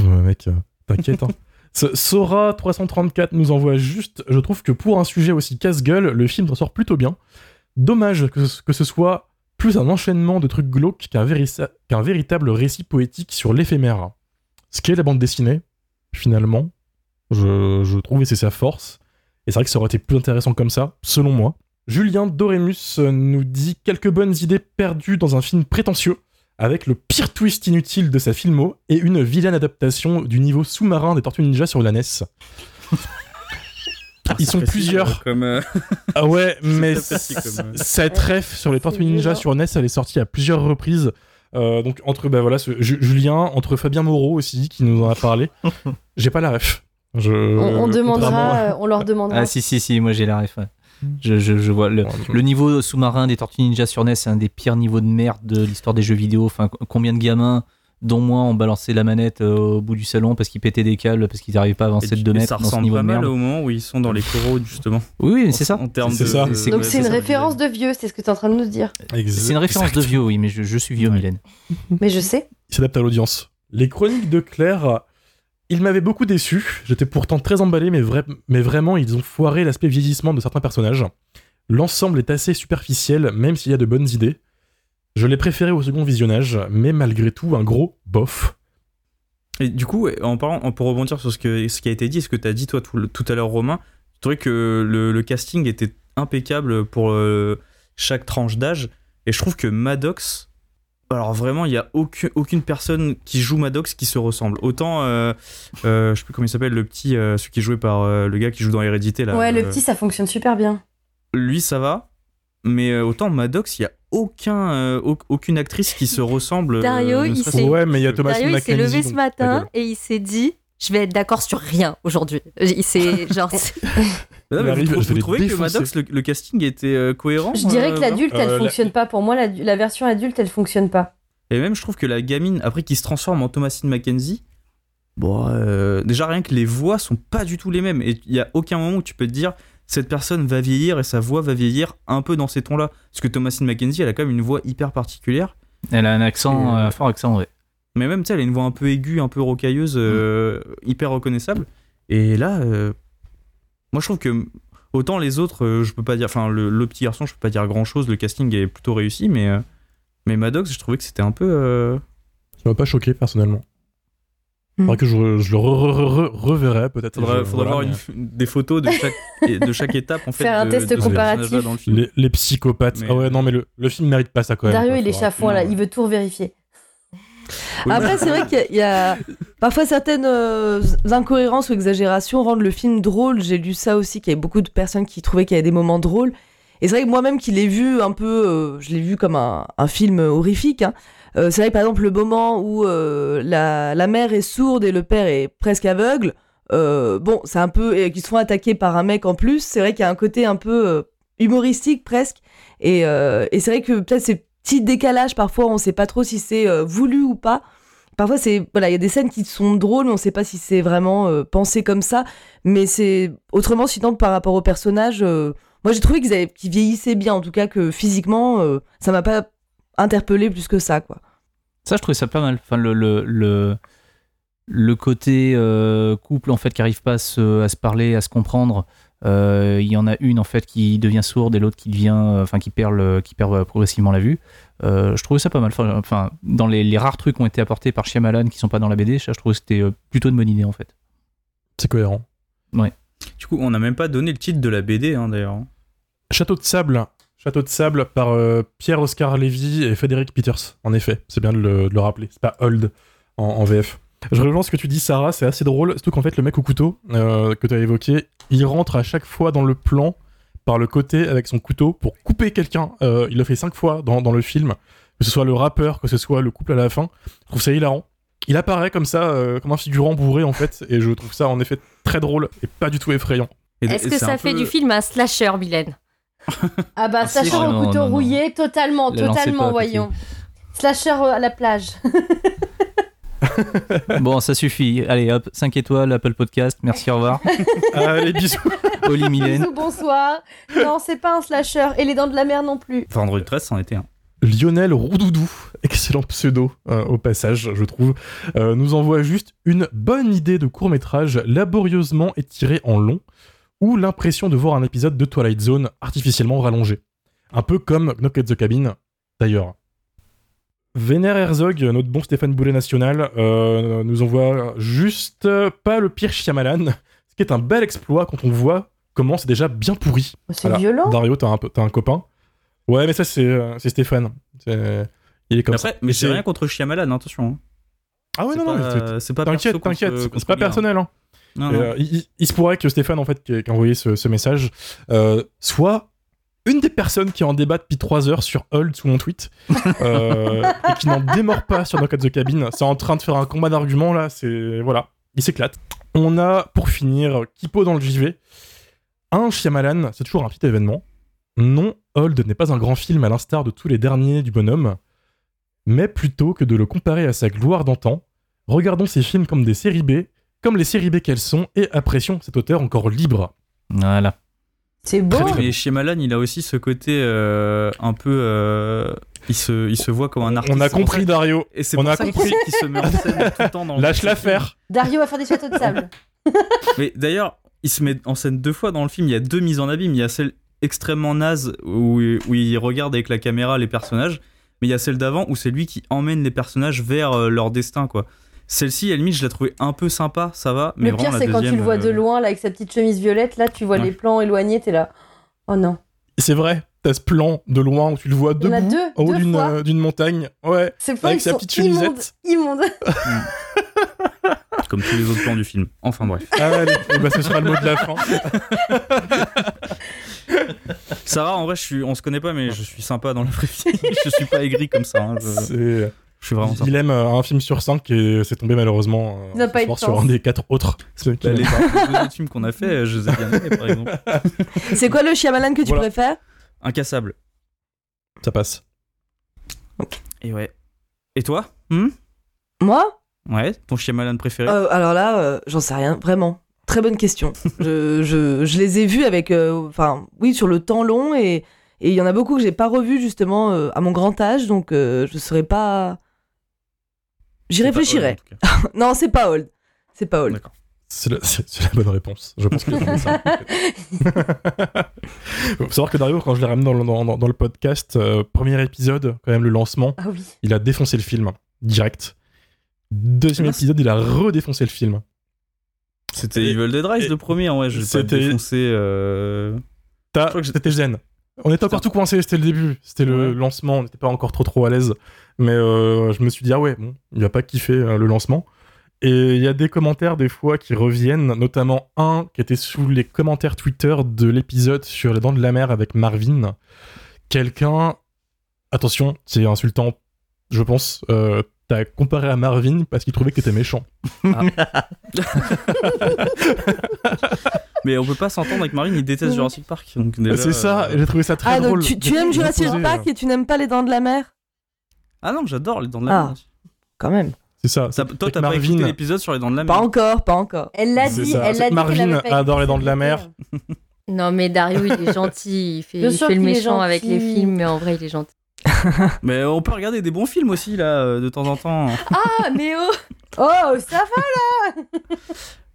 Ouais, mec, euh, t'inquiète. Hein. Ce- Sora 334 nous envoie juste. Je trouve que pour un sujet aussi casse-gueule, le film s'en sort plutôt bien. Dommage que ce, que ce soit plus un enchaînement de trucs glauques qu'un véritable récit poétique sur l'éphémère. Ce qu'est la bande dessinée, finalement, je, je trouve, et c'est sa force. Et c'est vrai que ça aurait été plus intéressant comme ça, selon moi. Julien Doremus euh, nous dit quelques bonnes idées perdues dans un film prétentieux, avec le pire twist inutile de sa filmo et une vilaine adaptation du niveau sous-marin des Tortues Ninja sur la NES. Ils sont plusieurs. euh, Comme, euh, Ah ouais, mais euh, cette ref sur les Tortues Ninja sur NES, elle est sortie à plusieurs reprises. Euh, donc entre bah voilà, ce- Julien, entre Fabien Moreau aussi qui nous en a parlé. J'ai pas la ref. Je, On, demandera, euh, on leur demandera. Ah si si si, moi j'ai la ref. ouais. Je, je, je vois le, niveau sous-marin des Tortues Ninja sur NES, c'est un des pires niveaux de merde de l'histoire des jeux vidéo. Enfin, combien de gamins, dont moi, ont balancé la manette euh, au bout du salon parce qu'ils pétaient des câbles, parce qu'ils n'arrivaient pas à avancer de 2 et mètres ça dans ce ressemble niveau pas de mal merde. au moment où ils sont dans les coraux, justement. Oui, oui, mais c'est ça. En termes C'est de- ça. de- Donc ouais, c'est une ça, référence de vieux, c'est ce que tu es en train de nous dire. C'est une référence de vieux, oui, mais je, je suis vieux, Ouais. Mylène. Mais je sais. Il s'adapte à l'audience. Les chroniques de Claire, ils m'avaient beaucoup déçu. J'étais pourtant très emballé, mais, vrai- mais vraiment, ils ont foiré l'aspect vieillissement de certains personnages. L'ensemble est assez superficiel, même s'il y a de bonnes idées. Je l'ai préféré au second visionnage, mais malgré tout, un gros bof. Et du coup, en parlant, pour rebondir sur ce, qui a été dit, ce que tu as dit toi tout, à l'heure, Romain, je trouvais que le, le casting était impeccable pour euh, chaque tranche d'âge. Et je trouve que Maddox, alors vraiment, il n'y a aucune, aucune personne qui joue Maddox qui se ressemble. Autant, euh, euh, je sais plus comment il s'appelle, le petit, euh, celui qui est joué par euh, le gars qui joue dans Hérédité. Là, ouais, le euh, petit, ça fonctionne super bien. Lui, ça va. Mais euh, autant Maddox, il n'y a aucun, euh, au- aucune actrice qui se ressemble. Dario, il s'est- que- Ouais, mais il y a Thomas Dario, il s'est Mackenzie, levé ce matin et il s'est dit je vais être d'accord sur rien aujourd'hui. Il s'est genre c'est- Non, mais vous, trouvez que. Maddox, le, le casting était euh, cohérent Je dirais euh, que l'adulte, elle Euh, la- fonctionne pas. Pour moi, la, la version adulte, elle fonctionne pas. Et même, je trouve que la gamine, après qui se transforme en Thomasine Mackenzie, bon, euh, déjà rien que les voix sont pas du tout les mêmes. Et il y a aucun moment où tu peux te dire cette personne va vieillir et sa voix va vieillir un peu dans ces tons-là. Parce que Thomasine Mackenzie, elle a quand même une voix hyper particulière. Elle a un accent, Et- euh, fort accent, ouais. Mais même, tu sais, elle a une voix un peu aiguë, un peu rocailleuse, euh, hyper reconnaissable. Et là, euh, moi je trouve que autant les autres, euh, je peux pas dire, enfin le, le petit garçon, je peux pas dire grand chose, le casting est plutôt réussi, mais, euh, mais Maddox, je trouvais que c'était un peu. euh, Ça m'a pas choqué personnellement. Faudrait que je, je le re- re- re- re- reverrai peut-être. Faudra, Je- faudra voilà, voir mais- une- des photos de chaque, de chaque étape en fait. Faire un de- test de comparatif. personnage-là dans le film. Les, les psychopathes. Mais- Ah ouais, non, mais le, le film mérite pas ça quand même. Dario, quoi. il est chafouin là, il veut tout vérifier. Après, c'est vrai qu'il y a- parfois certaines euh, incohérences ou exagérations rendent le film drôle. J'ai lu ça aussi, qu'il y avait beaucoup de personnes qui trouvaient qu'il y avait des moments drôles. Et c'est vrai que moi-même qui l'ai vu un peu, euh, je l'ai vu comme un, film horrifique. hein. Euh, c'est vrai que par exemple le moment où la, mère est sourde et le père est presque aveugle, bon, c'est un peu et qu'ils se font attaquer par un mec en plus. C'est vrai qu'il y a un côté un peu humoristique presque. Et, et c'est vrai que peut-être ces petits décalages parfois, on sait pas trop si c'est euh, voulu ou pas. Parfois, c'est voilà, il y a des scènes qui sont drôles, mais on sait pas si c'est vraiment euh, pensé comme ça. Mais c'est autrement, sinon par rapport au personnage, euh, moi j'ai trouvé qu'ils qu'ils vieillissaient bien, en tout cas que physiquement, ça m'a pas interpellé plus que ça, quoi. Ça, je trouvais ça pas mal. Enfin, le, le, le, côté couple, en fait, qui arrive pas à se parler, à se comprendre. Euh, Il y en a une, en fait, qui devient sourde et l'autre qui devient, euh, enfin, qui perd, le, qui perd euh, progressivement la vue. Euh, je trouvais ça pas mal. Enfin, dans les, les rares trucs qui ont été apportés par Shyamalan qui sont pas dans la BD, ça, je trouve que c'était plutôt une bonne idée, en fait. C'est cohérent. Du coup, on n'a même pas donné le titre de la BD hein, d'ailleurs. Château de sable. Château de sable par euh, Pierre-Oscar Lévy et Frédéric Peters. En effet, c'est bien de le, de le rappeler. C'est pas Hold en, en VF. Je rejoins ce que tu dis, Sarah, c'est assez drôle. Surtout qu'en fait, le mec au couteau euh, que tu as évoqué, il rentre à chaque fois dans le plan par le côté avec son couteau pour couper quelqu'un. Euh, il le fait cinq fois dans, dans le film. Que ce soit le rappeur, que ce soit le couple à la fin. Je trouve ça hilarant. Il apparaît comme ça, euh, comme un figurant bourré en fait, et je trouve ça en effet très drôle et pas du tout effrayant. Est-ce que ça fait peu- du film un slasher, Mylène Ah bah, Ah, slasher au couteau non, non. rouillé, totalement, La totalement, pas, voyons. Slasher à la plage. bon, ça suffit. Allez, hop, 5 étoiles, Apple Podcast. Merci, au revoir. Allez, bisous Oli Mylène. Bisous, bonsoir. Non, c'est pas un slasher. Et les dents de la mer non plus. Vendredi 13, c'en était un. Lionel Roudoudou, excellent pseudo euh, au passage, je trouve, euh, nous envoie juste une bonne idée de court métrage laborieusement étiré en long, ou l'impression de voir un épisode de Twilight Zone artificiellement rallongé. Un peu comme Knock at the Cabin, d'ailleurs. Vénère Herzog, notre bon Stéphane Boulet national, euh, nous envoie juste euh, pas le pire Shyamalan, ce qui est un bel exploit quand on voit comment c'est déjà bien pourri. Oh, C'est Voilà. violent. Dario, t'as un, copain. Ouais, mais ça, c'est euh, Stéphane. Il est comme Mais ça. mais j'ai c'est- rien contre Shyamalan, attention. hein. Ah ouais, C'est non, non, pas- c'est- c'est pas t'inquiète, t'inquiète. C'est pas personnel. Hein. Non, non. euh, il, se pourrait que Stéphane, en fait, qui a, qui a envoyé ce, ce message, euh, soit une des personnes qui en débat depuis 3 heures sur Hold sous mon tweet euh, et qui n'en démord pas sur Knock at the Cabin. C'est en train de faire un combat d'arguments là. C'est voilà, il s'éclate. On a pour finir Kipo dans le JV. Un Shyamalan, c'est toujours un petit événement. Non, Hold n'est pas un grand film à l'instar de tous les derniers du bonhomme, mais plutôt que de le comparer à sa gloire d'antan, regardons ces films comme des séries B, comme les séries B qu'elles sont, et apprécions cet auteur encore libre. Voilà. C'est beau. Très, très Mais Shyamalan, il a aussi ce côté euh, un peu. euh, il, se, il se voit comme un artiste. On a compris, ça- Dario. Et c'est on pour a ça qu'il compris. qu'il se met en scène tout le temps dans Lâche dans la ce film. faire. Dario va faire des châteaux de sable. Mais d'ailleurs, il se met en scène deux fois dans le film. Il y a deux mises en abîme. Il y a celle extrêmement naze où, où il regarde avec la caméra les personnages. Mais il y a celle d'avant où c'est lui qui emmène les personnages vers euh, leur destin, quoi. Celle-ci, à la limite, je la trouvais un peu sympa, ça va. Mais le vraiment, pire, c'est quand tu le vois de euh, loin, là, avec sa petite chemise violette. Là, tu vois Ouais. les plans éloignés, t'es là. Oh non. C'est vrai, t'as ce plan de loin où tu le vois Il y en a debout deux, en haut d'une euh, d'une montagne. Ouais, Ces avec sa petite chemisette. Immondes. Comme tous les autres plans du film. Enfin bref. Allez, et bah, ce sera le mot de la fin. Sarah, en vrai, je suis, on se connaît pas, mais je suis sympa dans la vraie vie. je suis pas aigri comme ça. hein. Je, je suis vraiment sympa. Il aime euh, un film sur 5 et c'est tombé malheureusement euh, Il n'a ce pas soir sur un des quatre autres. Ceux qui Bah, les, deux autres films qu'on a fait, je les ai bien aimés, par exemple. C'est quoi le Shyamalan que tu Voilà. préfères? Incassable. Ça passe. Et ouais. Et toi? Hmm? Moi? Ouais, ton Shyamalan préféré? Euh, Alors là, euh, j'en sais rien, vraiment. Très bonne question. je, je, je les ai vus avec, euh, enfin, oui, sur le temps long et et il y en a beaucoup que j'ai pas revus justement euh, à mon grand âge, donc euh, je serais pas. J'y C'est réfléchirai. Old, non, c'est pas old. C'est pas old. D'accord. C'est la, c'est- c'est la bonne réponse. Je pense a trouvé ça. Faut savoir que Dario, quand je l'ai ramené dans, le- dans- dans- dans le podcast, euh, premier épisode, quand même le lancement, Ah oui. il a défoncé le film direct. Deuxième Ah, épisode, il a redéfoncé le film. C'était Et- Evil Dead Rise et- le premier, ouais, je vais pas C'était- défoncer. euh, T'as- crois que j'ai- C'était zen. On était encore tout coincé, c'était le début, c'était le Ouais. lancement, on n'était pas encore trop trop à l'aise. Mais euh, je me suis dit, ah ouais, bon, il va pas kiffer euh, le lancement. Et il y a des commentaires des fois qui reviennent, notamment un qui était sous les commentaires Twitter de l'épisode sur les dents de la mer avec Marvin. Quelqu'un, attention, c'est insultant, je pense, euh, t'as comparé à Marvin parce qu'il trouvait que t'étais méchant. Mais on peut pas s'entendre avec Marine, il déteste Jurassic Park. C'est ça, euh, j'ai trouvé ça très Ah, drôle. donc tu, aimes Jurassic Park euh, et tu n'aimes pas les dents de la mer? Ah non, j'adore les dents de la Ah. mer. aussi. Quand même. C'est ça. Toi, t'as pas Marvin- écouté l'épisode sur les dents de la mer Pas encore, pas encore. Elle l'a dit, ça, elle l'a dit. Marvin pas adore les dents de la mer. Non, mais Dario, il est gentil. Il fait, il fait le méchant avec les films, mais en vrai, il est gentil. Mais on peut regarder des bons films aussi, là, euh, de temps en temps. Ah, mais oh Oh, ça va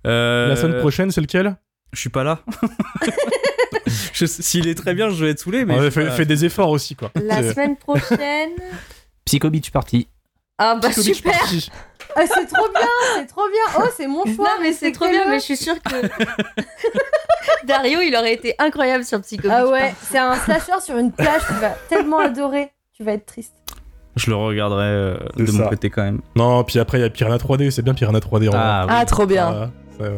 Euh, La semaine prochaine, c'est lequel? Je suis pas là. S'il est très bien, je vais être saoulé, mais. Ouais, fais, des efforts aussi, quoi. La semaine prochaine. Psycho Beach Party. Ah, bah Psycho Beach super Party. Ah, C'est trop bien, c'est trop bien. Oh, c'est mon choix. Non, mais c'est trop bien, mais je suis sûre que. Dario, il aurait été incroyable sur Psycho Ah Beach ouais, c'est un slasher sur une plage, tu vas tellement adorer. Tu vas être triste. Je le regarderai euh, de mon côté quand même. Non, puis après, il y a Piranha 3D, c'est bien Piranha 3D. en vrai. Ah, oui. Ah, trop bien. Ça- ça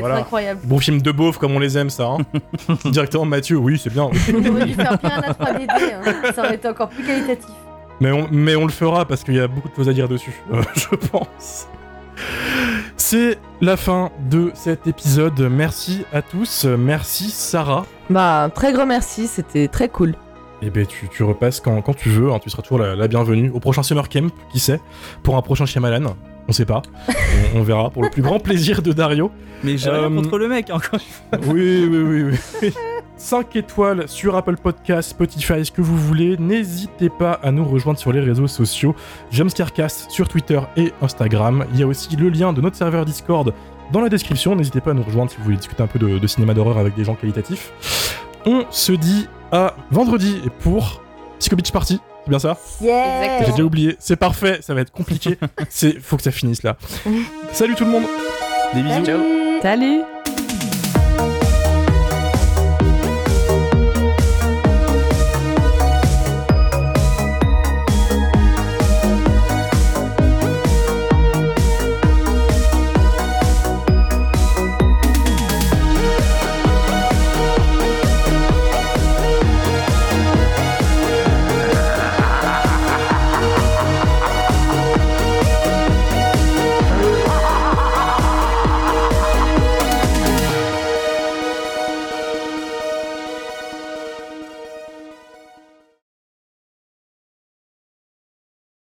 voilà. incroyable. Bon film de beauf comme on les aime, ça. Hein. Directement Mathieu, oui, c'est bien. On aurait dû faire Piranha 3DD, hein. ça aurait été encore plus qualitatif. Mais on, mais on le fera parce qu'il y a beaucoup de choses à dire dessus, euh, je pense. C'est la fin de cet épisode. Merci à tous. Merci Sarah. Bah, un très grand merci, c'était très cool. Et ben tu, tu repasses quand, quand tu veux. hein. Tu seras toujours la, la bienvenue au prochain Summer Camp, qui sait, pour un prochain Shyamalan. On sait pas. on, on verra pour le plus grand plaisir de Dario. Mais j'ai rien Euh, contre le mec, encore. Oui, oui, oui, oui. 5 étoiles sur Apple Podcast, Spotify, ce que vous voulez. N'hésitez pas à nous rejoindre sur les réseaux sociaux. Jumpscarecast sur Twitter et Instagram. Il y a aussi le lien de notre serveur Discord dans la description. N'hésitez pas à nous rejoindre si vous voulez discuter un peu de, de cinéma d'horreur avec des gens qualitatifs. On se dit à vendredi pour Psycho Beach Party. C'est bien ça Yeah J'ai déjà oublié. C'est parfait, ça va être compliqué. C'est faut que ça finisse là. Salut tout le monde Des bisous. Salut. Salut